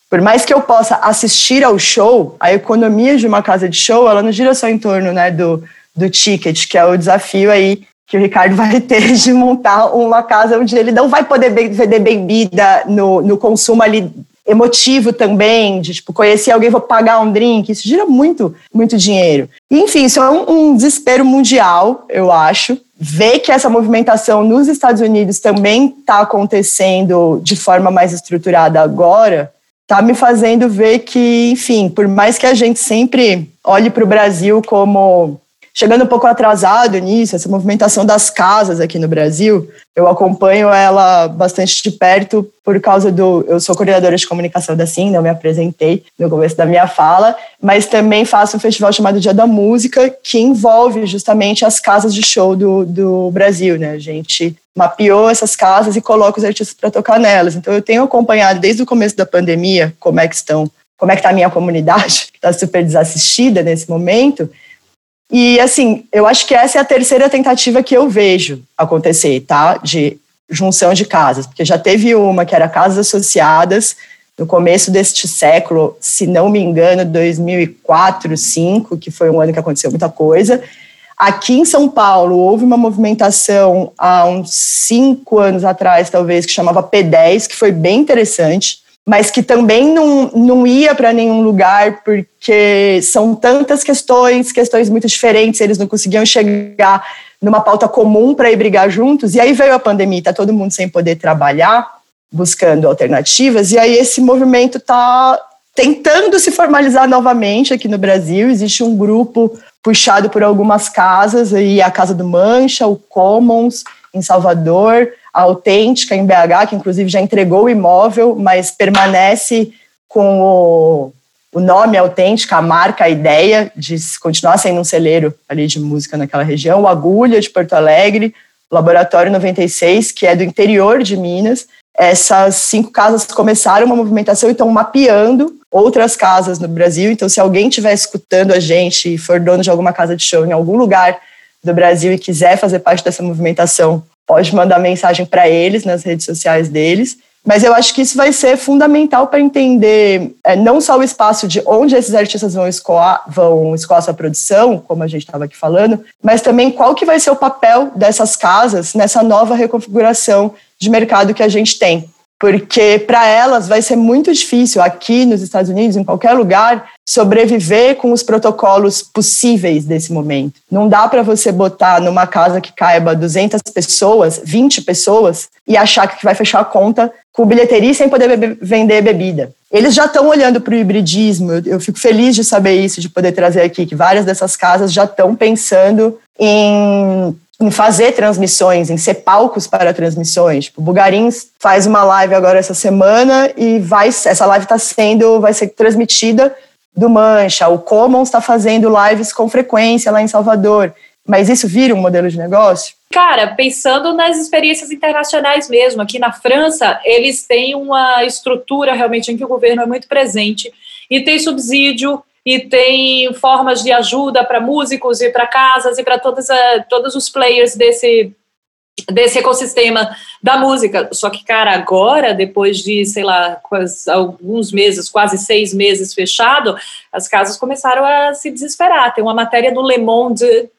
Por mais que eu possa assistir ao show, a economia de uma casa de show, ela não gira só em torno né, do, do ticket, que é o desafio aí que o Ricardo vai ter de montar uma casa onde ele não vai poder vender bebida no, no consumo ali emotivo também, de tipo, conhecer alguém, vou pagar um drink, isso gira muito, muito dinheiro. E, enfim, isso é um, um desespero mundial, eu acho. Ver que essa movimentação nos Estados Unidos também está acontecendo de forma mais estruturada agora, está me fazendo ver que, enfim, por mais que a gente sempre olhe para o Brasil como chegando um pouco atrasado nisso, essa movimentação das casas aqui no Brasil, eu acompanho ela bastante de perto por causa do. Eu sou coordenadora de comunicação da SIM, não me apresentei no começo da minha fala, mas também faço um festival chamado Dia da Música, que envolve justamente as casas de show do, do Brasil, né? A gente mapeou essas casas e coloca os artistas para tocar nelas. Então eu tenho acompanhado desde o começo da pandemia como é que estão, como é que está a minha comunidade, que está super desassistida nesse momento, e assim, eu acho que essa é a terceira tentativa que eu vejo acontecer, tá? De junção de casas, porque já teve uma que era casas associadas no começo deste século, se não me engano, 2004, 2005, que foi um ano que aconteceu muita coisa. Aqui em São Paulo houve uma movimentação há uns cinco anos atrás, talvez, que chamava P10, que foi bem interessante mas que também não, não ia para nenhum lugar porque são tantas questões, questões muito diferentes, eles não conseguiam chegar numa pauta comum para ir brigar juntos. E aí veio a pandemia, tá todo mundo sem poder trabalhar, buscando alternativas, e aí esse movimento está tentando se formalizar novamente aqui no Brasil. Existe um grupo puxado por algumas casas, aí a Casa do Mancha, o Commons em Salvador, Autêntica em BH, que inclusive já entregou o imóvel, mas permanece com o, o nome Autêntica, a marca, a ideia de continuar sendo um celeiro ali de música naquela região, o Agulha de Porto Alegre, o Laboratório 96, que é do interior de Minas. Essas cinco casas começaram uma movimentação e estão mapeando outras casas no Brasil. Então, se alguém estiver escutando a gente e for dono de alguma casa de show em algum lugar do Brasil e quiser fazer parte dessa movimentação, pode mandar mensagem para eles nas redes sociais deles. Mas eu acho que isso vai ser fundamental para entender é, não só o espaço de onde esses artistas vão escoar, vão escoar sua produção, como a gente estava aqui falando, mas também qual que vai ser o papel dessas casas nessa nova reconfiguração de mercado que a gente tem porque para elas vai ser muito difícil aqui nos Estados Unidos, em qualquer lugar, sobreviver com os protocolos possíveis desse momento. Não dá para você botar numa casa que caiba 200 pessoas, 20 pessoas e achar que vai fechar a conta com bilheteria sem poder vender bebida. Eles já estão olhando para o hibridismo. Eu, eu fico feliz de saber isso, de poder trazer aqui que várias dessas casas já estão pensando em em fazer transmissões, em ser palcos para transmissões. Tipo, o Bugarins faz uma live agora essa semana e vai, essa live está sendo, vai ser transmitida do Mancha. O Commons está fazendo lives com frequência lá em Salvador. mas isso vira um modelo de negócio? Cara, pensando nas experiências internacionais mesmo, aqui na França, eles têm uma estrutura realmente em que o governo é muito presente e tem subsídio e tem formas de ajuda para músicos e para casas e para todos, todos os players desse, desse ecossistema da música. Só que, cara, agora, depois de, sei lá, quase, alguns meses, quase seis meses fechado, as casas começaram a se desesperar. Tem uma matéria no Le Monde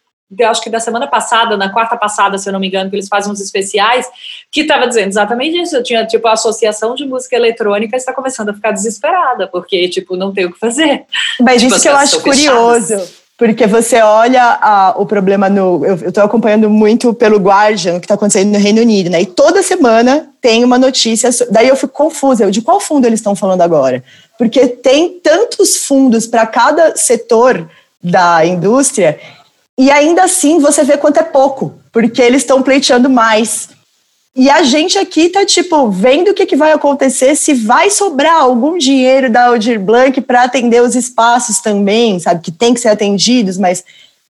acho que da semana passada, na quarta passada, se eu não me engano, que eles fazem uns especiais, que estava dizendo exatamente isso. Eu tinha, tipo, a Associação de Música Eletrônica está começando a ficar desesperada, porque, tipo, não tem o que fazer. Mas tipo, isso que eu acho curioso. Fechadas. Porque você olha a, o problema no. Eu estou acompanhando muito pelo Guardian, o que está acontecendo no Reino Unido, né? E toda semana tem uma notícia. Daí eu fico confusa. Eu, de qual fundo eles estão falando agora? Porque tem tantos fundos para cada setor da indústria e ainda assim você vê quanto é pouco, porque eles estão pleiteando mais. E a gente aqui tá, tipo, vendo o que, que vai acontecer, se vai sobrar algum dinheiro da Aldir Blanc para atender os espaços também, sabe, que tem que ser atendidos, mas o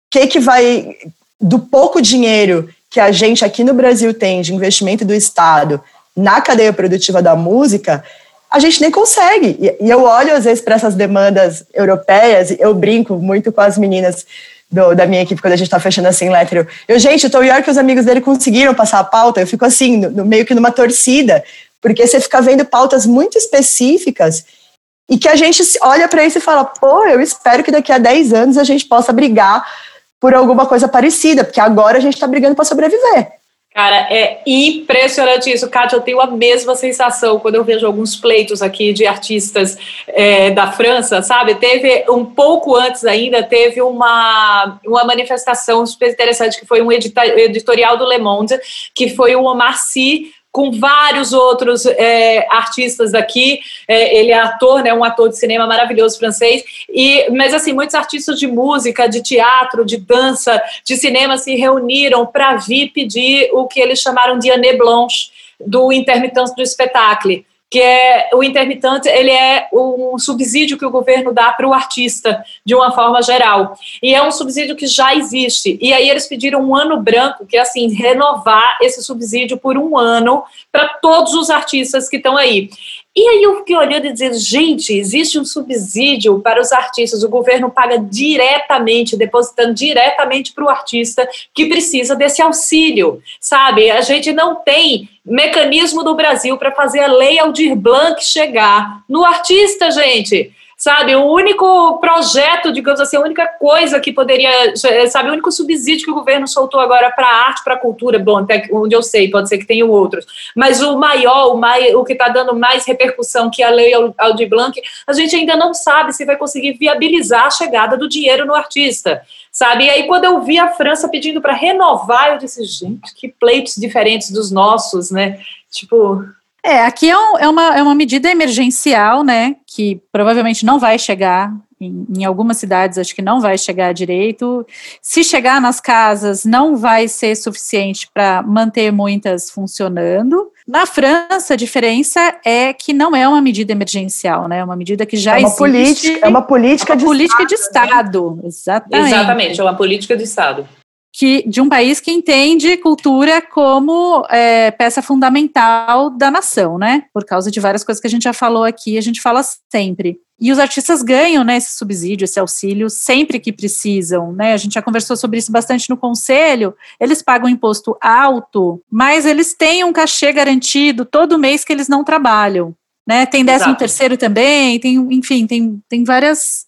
que, que vai. Do pouco dinheiro que a gente aqui no Brasil tem de investimento do Estado na cadeia produtiva da música, a gente nem consegue. E eu olho, às vezes, para essas demandas europeias, eu brinco muito com as meninas do, da minha equipe quando a gente tá fechando assim, Létero. Eu, gente, o Tom York e os amigos dele conseguiram passar a pauta, eu fico assim, no, no, meio que numa torcida, porque você fica vendo pautas muito específicas e que a gente olha para isso e fala, pô, eu espero que daqui a 10 anos a gente possa brigar por alguma coisa parecida, porque agora a gente está brigando para sobreviver. Cara, é impressionante isso. Kátia, eu tenho a mesma sensação quando eu vejo alguns pleitos aqui de artistas é, da França, sabe? Teve, um pouco antes ainda, teve uma, uma manifestação super interessante, que foi um editorial do Le Monde, que foi o Omar Sy com vários outros é, artistas daqui. É, ele é ator, né, um ator de cinema maravilhoso francês. E, mas assim, muitos artistas de música, de teatro, de dança, de cinema se reuniram para vir pedir o que eles chamaram de année blanche do intermitente do espetáculo que é o intermitente, ele é um subsídio que o governo dá para o artista, de uma forma geral. E é um subsídio que já existe. E aí eles pediram um ano branco, que é assim, renovar esse subsídio por um ano para todos os artistas que estão aí. E aí eu fiquei olhando e dizendo, gente, existe um subsídio para os artistas, o governo paga diretamente, depositando diretamente para o artista que precisa desse auxílio, sabe? A gente não tem mecanismo no Brasil para fazer a lei Aldir Blanc chegar no artista, gente sabe? O único projeto, digamos assim, a única coisa que poderia, sabe, o único subsídio que o governo soltou agora para arte, para cultura, bom, até onde eu sei, pode ser que tenham outros, mas o maior, o, mai, o que está dando mais repercussão que a lei Aldir Blanc, a gente ainda não sabe se vai conseguir viabilizar a chegada do dinheiro no artista, sabe? E aí, quando eu vi a França pedindo para renovar, eu disse, gente, que pleitos diferentes dos nossos, né? Tipo, é, aqui é, um, é, uma, é uma medida emergencial, né, que provavelmente não vai chegar em, em, algumas cidades, acho que não vai chegar direito. Se chegar nas casas, não vai ser suficiente para manter muitas funcionando. Na França, a diferença é que não é uma medida emergencial, né? É uma medida que já é uma existe. Política, é uma política, é uma de, política Estado, de Estado. Né? Exatamente. Exatamente, é uma política de Estado que, de um país que entende cultura como é, peça fundamental da nação, né? Por causa de várias coisas que a gente já falou aqui, a gente fala sempre. E os artistas ganham né, esse subsídio, esse auxílio, sempre que precisam. Né? A gente já conversou sobre isso bastante no conselho. Eles pagam imposto alto, mas eles têm um cachê garantido todo mês que eles não trabalham. Né? Tem décimo Exato. terceiro também, tem, enfim, tem, tem várias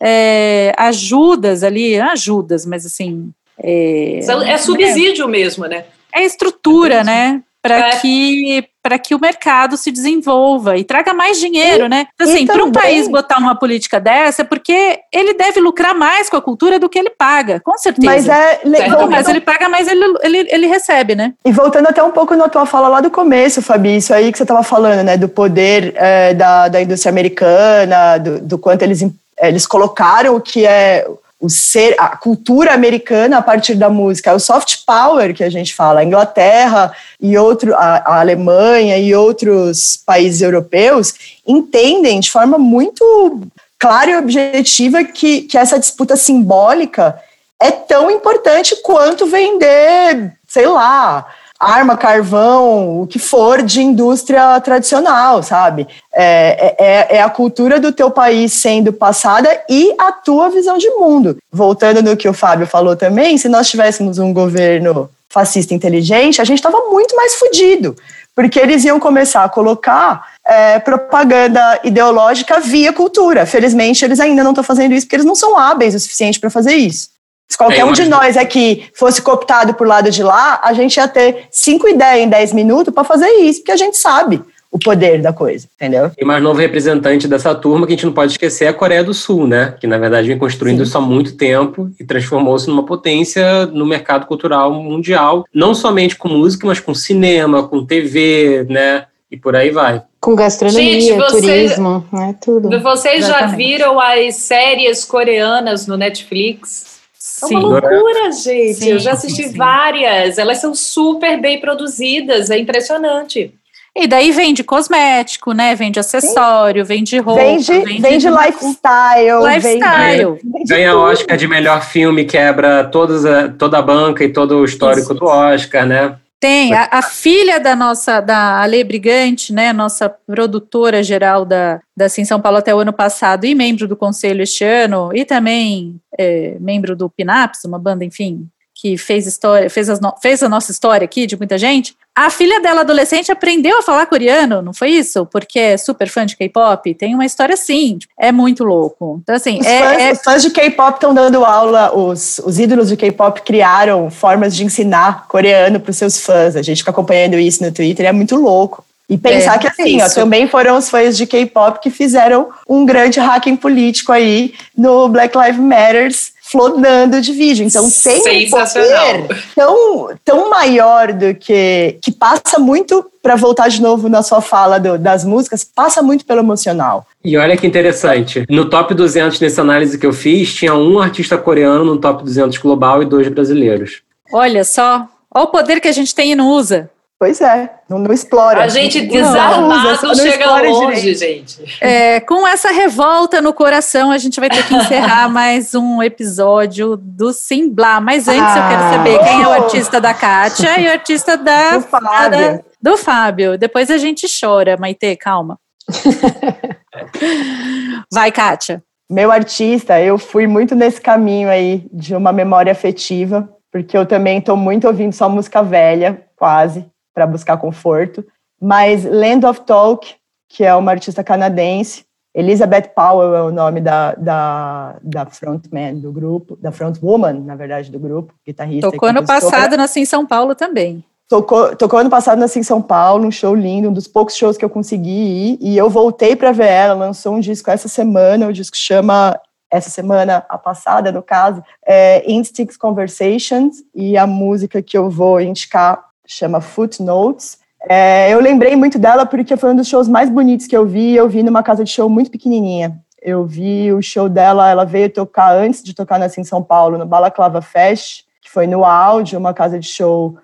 é, ajudas ali, ajudas, mas assim, é, é subsídio é, mesmo, né? É estrutura, né? Para é. que para que o mercado se desenvolva e traga mais dinheiro, e, né? Assim, para um país botar uma política dessa, é porque ele deve lucrar mais com a cultura do que ele paga, com certeza. Mas é, Certo, mas ele paga mais, ele, ele, ele recebe, né? E voltando até um pouco na tua fala lá do começo, Fabi, isso aí que você estava falando, né? Do poder é, da, da indústria americana, do, do quanto eles, eles colocaram o que é o ser, a cultura americana a partir da música, é o soft power que a gente fala, a Inglaterra e outro, a, a, Alemanha e outros países europeus entendem de forma muito clara e objetiva que, que essa disputa simbólica é tão importante quanto vender, sei lá, arma, carvão, o que for de indústria tradicional, sabe? É, é, é, a cultura do teu país sendo passada e a tua visão de mundo. Voltando no que o Fábio falou também, se nós tivéssemos um governo fascista inteligente, a gente estava muito mais fodido, porque eles iam começar a colocar é, propaganda ideológica via cultura. Felizmente, eles ainda não estão fazendo isso, porque eles não são hábeis o suficiente para fazer isso. Se qualquer é, um de nós aqui fosse cooptado por lado de lá, a gente ia ter cinco ideias em dez minutos para fazer isso, porque a gente sabe o poder da coisa, entendeu? E mais novo representante dessa turma que a gente não pode esquecer é a Coreia do Sul, né? Que na verdade vem construindo Sim. isso há muito tempo e transformou-se numa potência no mercado cultural mundial, não somente com música, mas com cinema, com TV, né? E por aí vai. Com gastronomia, Gente, vocês, turismo, né? Tudo. Vocês Exatamente. já viram as séries coreanas no Netflix? É uma loucura, gente. Sim, eu já assisti sim. várias. Elas são super bem produzidas, é impressionante. E daí vende cosmético, né? Vende acessório, Sim. vende roupa. Vende, vende, vende lifestyle. Lifestyle. Vende, Ganha Oscar de melhor filme, quebra todas a, toda a banca e todo o histórico Isso. do Oscar, né? Tem, a, a, filha da nossa, da Ale Brigante, né, nossa produtora geral da, da Assim São Paulo até o ano passado e membro do conselho este ano, e também é, membro do Pinaps, uma banda, enfim, que fez história, fez, as no, fez a nossa história aqui de muita gente, a filha dela adolescente aprendeu a falar coreano, não foi isso? Porque é super fã de K-pop. Tem uma história assim, é muito louco. Então, assim, os, é, fãs, é... os fãs de K-pop estão dando aula, os, os ídolos de K-pop criaram formas de ensinar coreano para os seus fãs. A gente fica acompanhando isso no Twitter, é muito louco. E pensar é, que assim, ó, também foram os fãs de K-pop que fizeram um grande hacking político aí no Black Lives Matters flodando de vídeo. Então tem um poder tão, tão maior do que que passa muito para voltar de novo na sua fala do, das músicas, passa muito pelo emocional. E olha que interessante, no top 200 nessa análise que eu fiz, tinha um artista coreano no top 200 global e dois brasileiros. Olha só, olha o poder que a gente tem e não usa. Pois é, não, não explora. A gente desarmado chega longe, direito. gente. É, com essa revolta no coração, a gente vai ter que encerrar mais um episódio do Simblá. Mas antes ah, eu quero saber quem é o artista da Kátia e o artista da, do Fábio. Da, do Fábio. Depois a gente chora, Maite, calma. vai, Kátia. Meu artista, eu fui muito nesse caminho aí de uma memória afetiva, porque eu também estou muito ouvindo só música velha, quase para buscar conforto. Mas Land of Talk, que é uma artista canadense, Elizabeth Powell é o nome da, da, da frontman do grupo, da frontwoman, na verdade, do grupo, guitarrista. Tocou ano passado na Sim São Paulo também. Tocou, tocou ano passado na Sim São Paulo, um show lindo, um dos poucos shows que eu consegui ir, e eu voltei para ver ela, lançou um disco essa semana, o disco chama, essa semana, a passada, no caso, é Instincts Conversations, e a música que eu vou indicar chama Footnotes. É, eu lembrei muito dela porque foi um dos shows mais bonitos que eu vi. Eu vi numa casa de show muito pequenininha. Eu vi o show dela, ela veio tocar antes de tocar nasci em São Paulo, no Balaclava Fest, que foi no áudio, uma casa de show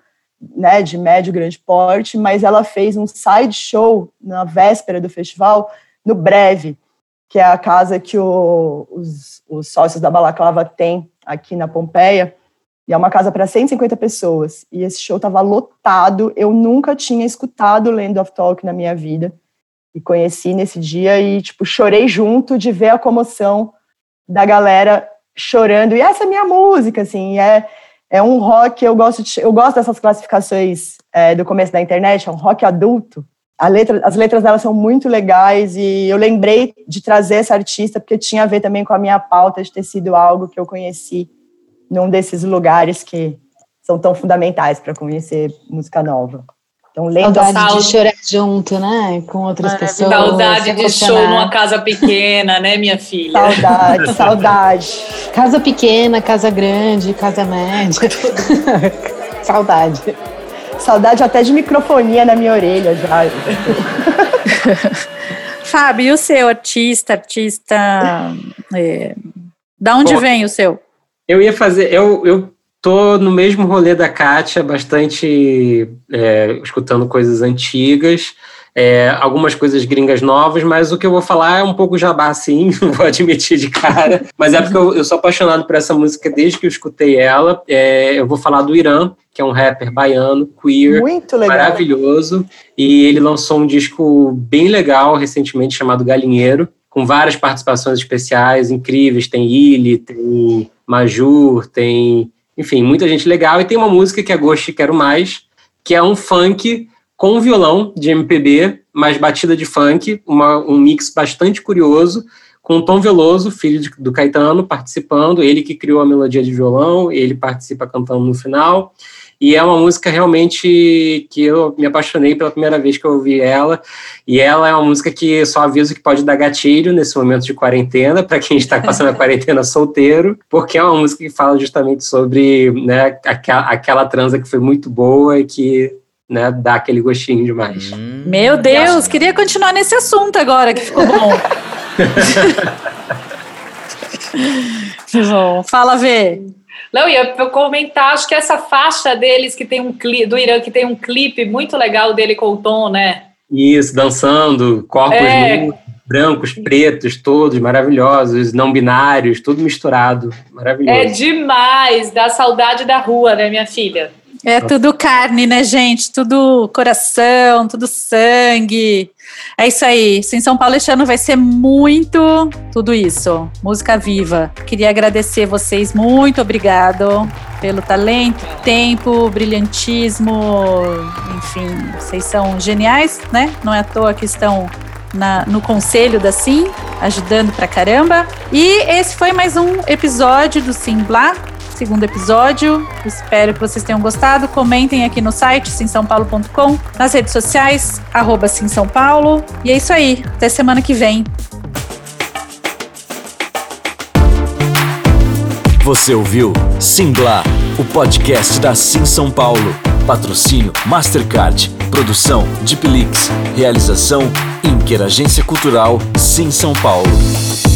né, de médio grande porte, mas ela fez um side show na véspera do festival no Breve, que é a casa que o, os, os sócios da Balaclava têm aqui na Pompeia. E é uma casa para 150 pessoas. E esse show estava lotado. Eu nunca tinha escutado Land of Talk na minha vida. E conheci nesse dia e, tipo, chorei junto de ver a comoção da galera chorando. E essa é a minha música, assim. É, é um rock, eu gosto, de, eu gosto dessas classificações é, do começo da internet, é um rock adulto. Letra, as letras dela são muito legais e eu lembrei de trazer essa artista porque tinha a ver também com a minha pauta de ter sido algo que eu conheci num desses lugares que são tão fundamentais para conhecer música nova. Então, lendo Saudade de chorar junto, né? Com outras pessoas. Saudade de show numa casa pequena, né, minha filha? Saudade, saudade. Casa pequena, casa grande, casa média. saudade. Saudade até de microfonia na minha orelha já. Fábio, e o seu artista, artista. É, da onde Bom, vem o seu? Eu ia fazer. Eu, eu tô no mesmo rolê da Kátia, bastante é, escutando coisas antigas. é, algumas coisas gringas novas, mas o que eu vou falar é um pouco jabá, sim, vou admitir de cara. Mas é porque eu, eu, sou apaixonado por essa música desde que eu escutei ela. É, eu vou falar do Irã, que é um rapper baiano, queer, maravilhoso. E ele lançou um disco bem legal recentemente chamado Galinheiro, com várias participações especiais incríveis. Tem Illy, tem Majur, tem, enfim, muita gente legal. E tem uma música que é Gosto e Quero Mais, que é um funk com violão de MPB, mais batida de funk, uma, um mix bastante curioso, com Tom Veloso, filho de, do Caetano, participando, ele que criou a melodia de violão, ele participa cantando no final, e é uma música realmente que eu me apaixonei pela primeira vez que eu ouvi ela, e ela é uma música que só aviso que pode dar gatilho nesse momento de quarentena, para quem está passando a quarentena solteiro, porque é uma música que fala justamente sobre né, aquela, aquela transa que foi muito boa e que né, dá aquele gostinho demais. Hum. Meu Deus, queria continuar nesse assunto agora, que ficou bom. bom. Fala, Vê. Não, ia comentar, acho que essa faixa deles que tem um clipe, do Irã, que tem um clipe muito legal dele com o Tom, né? Isso, dançando, corpos é. brancos, pretos, todos maravilhosos, não binários, tudo misturado, maravilhoso. É demais, dá saudade da rua, né, minha filha? É tudo carne, né, gente? Tudo coração, tudo sangue. É isso aí. Sim, São Paulo este ano vai ser muito tudo isso. Música viva. Queria agradecer vocês. Muito obrigado pelo talento, tempo, brilhantismo. Enfim, vocês são geniais, né? Não é à toa que estão na, no conselho da Sim, ajudando pra caramba. E esse foi mais um episódio do Sim Blá segundo episódio. Espero que vocês tenham gostado. Comentem aqui no site simsaopaulo.com, nas redes sociais, arroba Sim São Paulo. E é isso aí. Até semana que vem. Você ouviu Simbla, o podcast da Sim São Paulo. Patrocínio Mastercard. Produção Deep Realização Inquer Agência Cultural Sim São Paulo.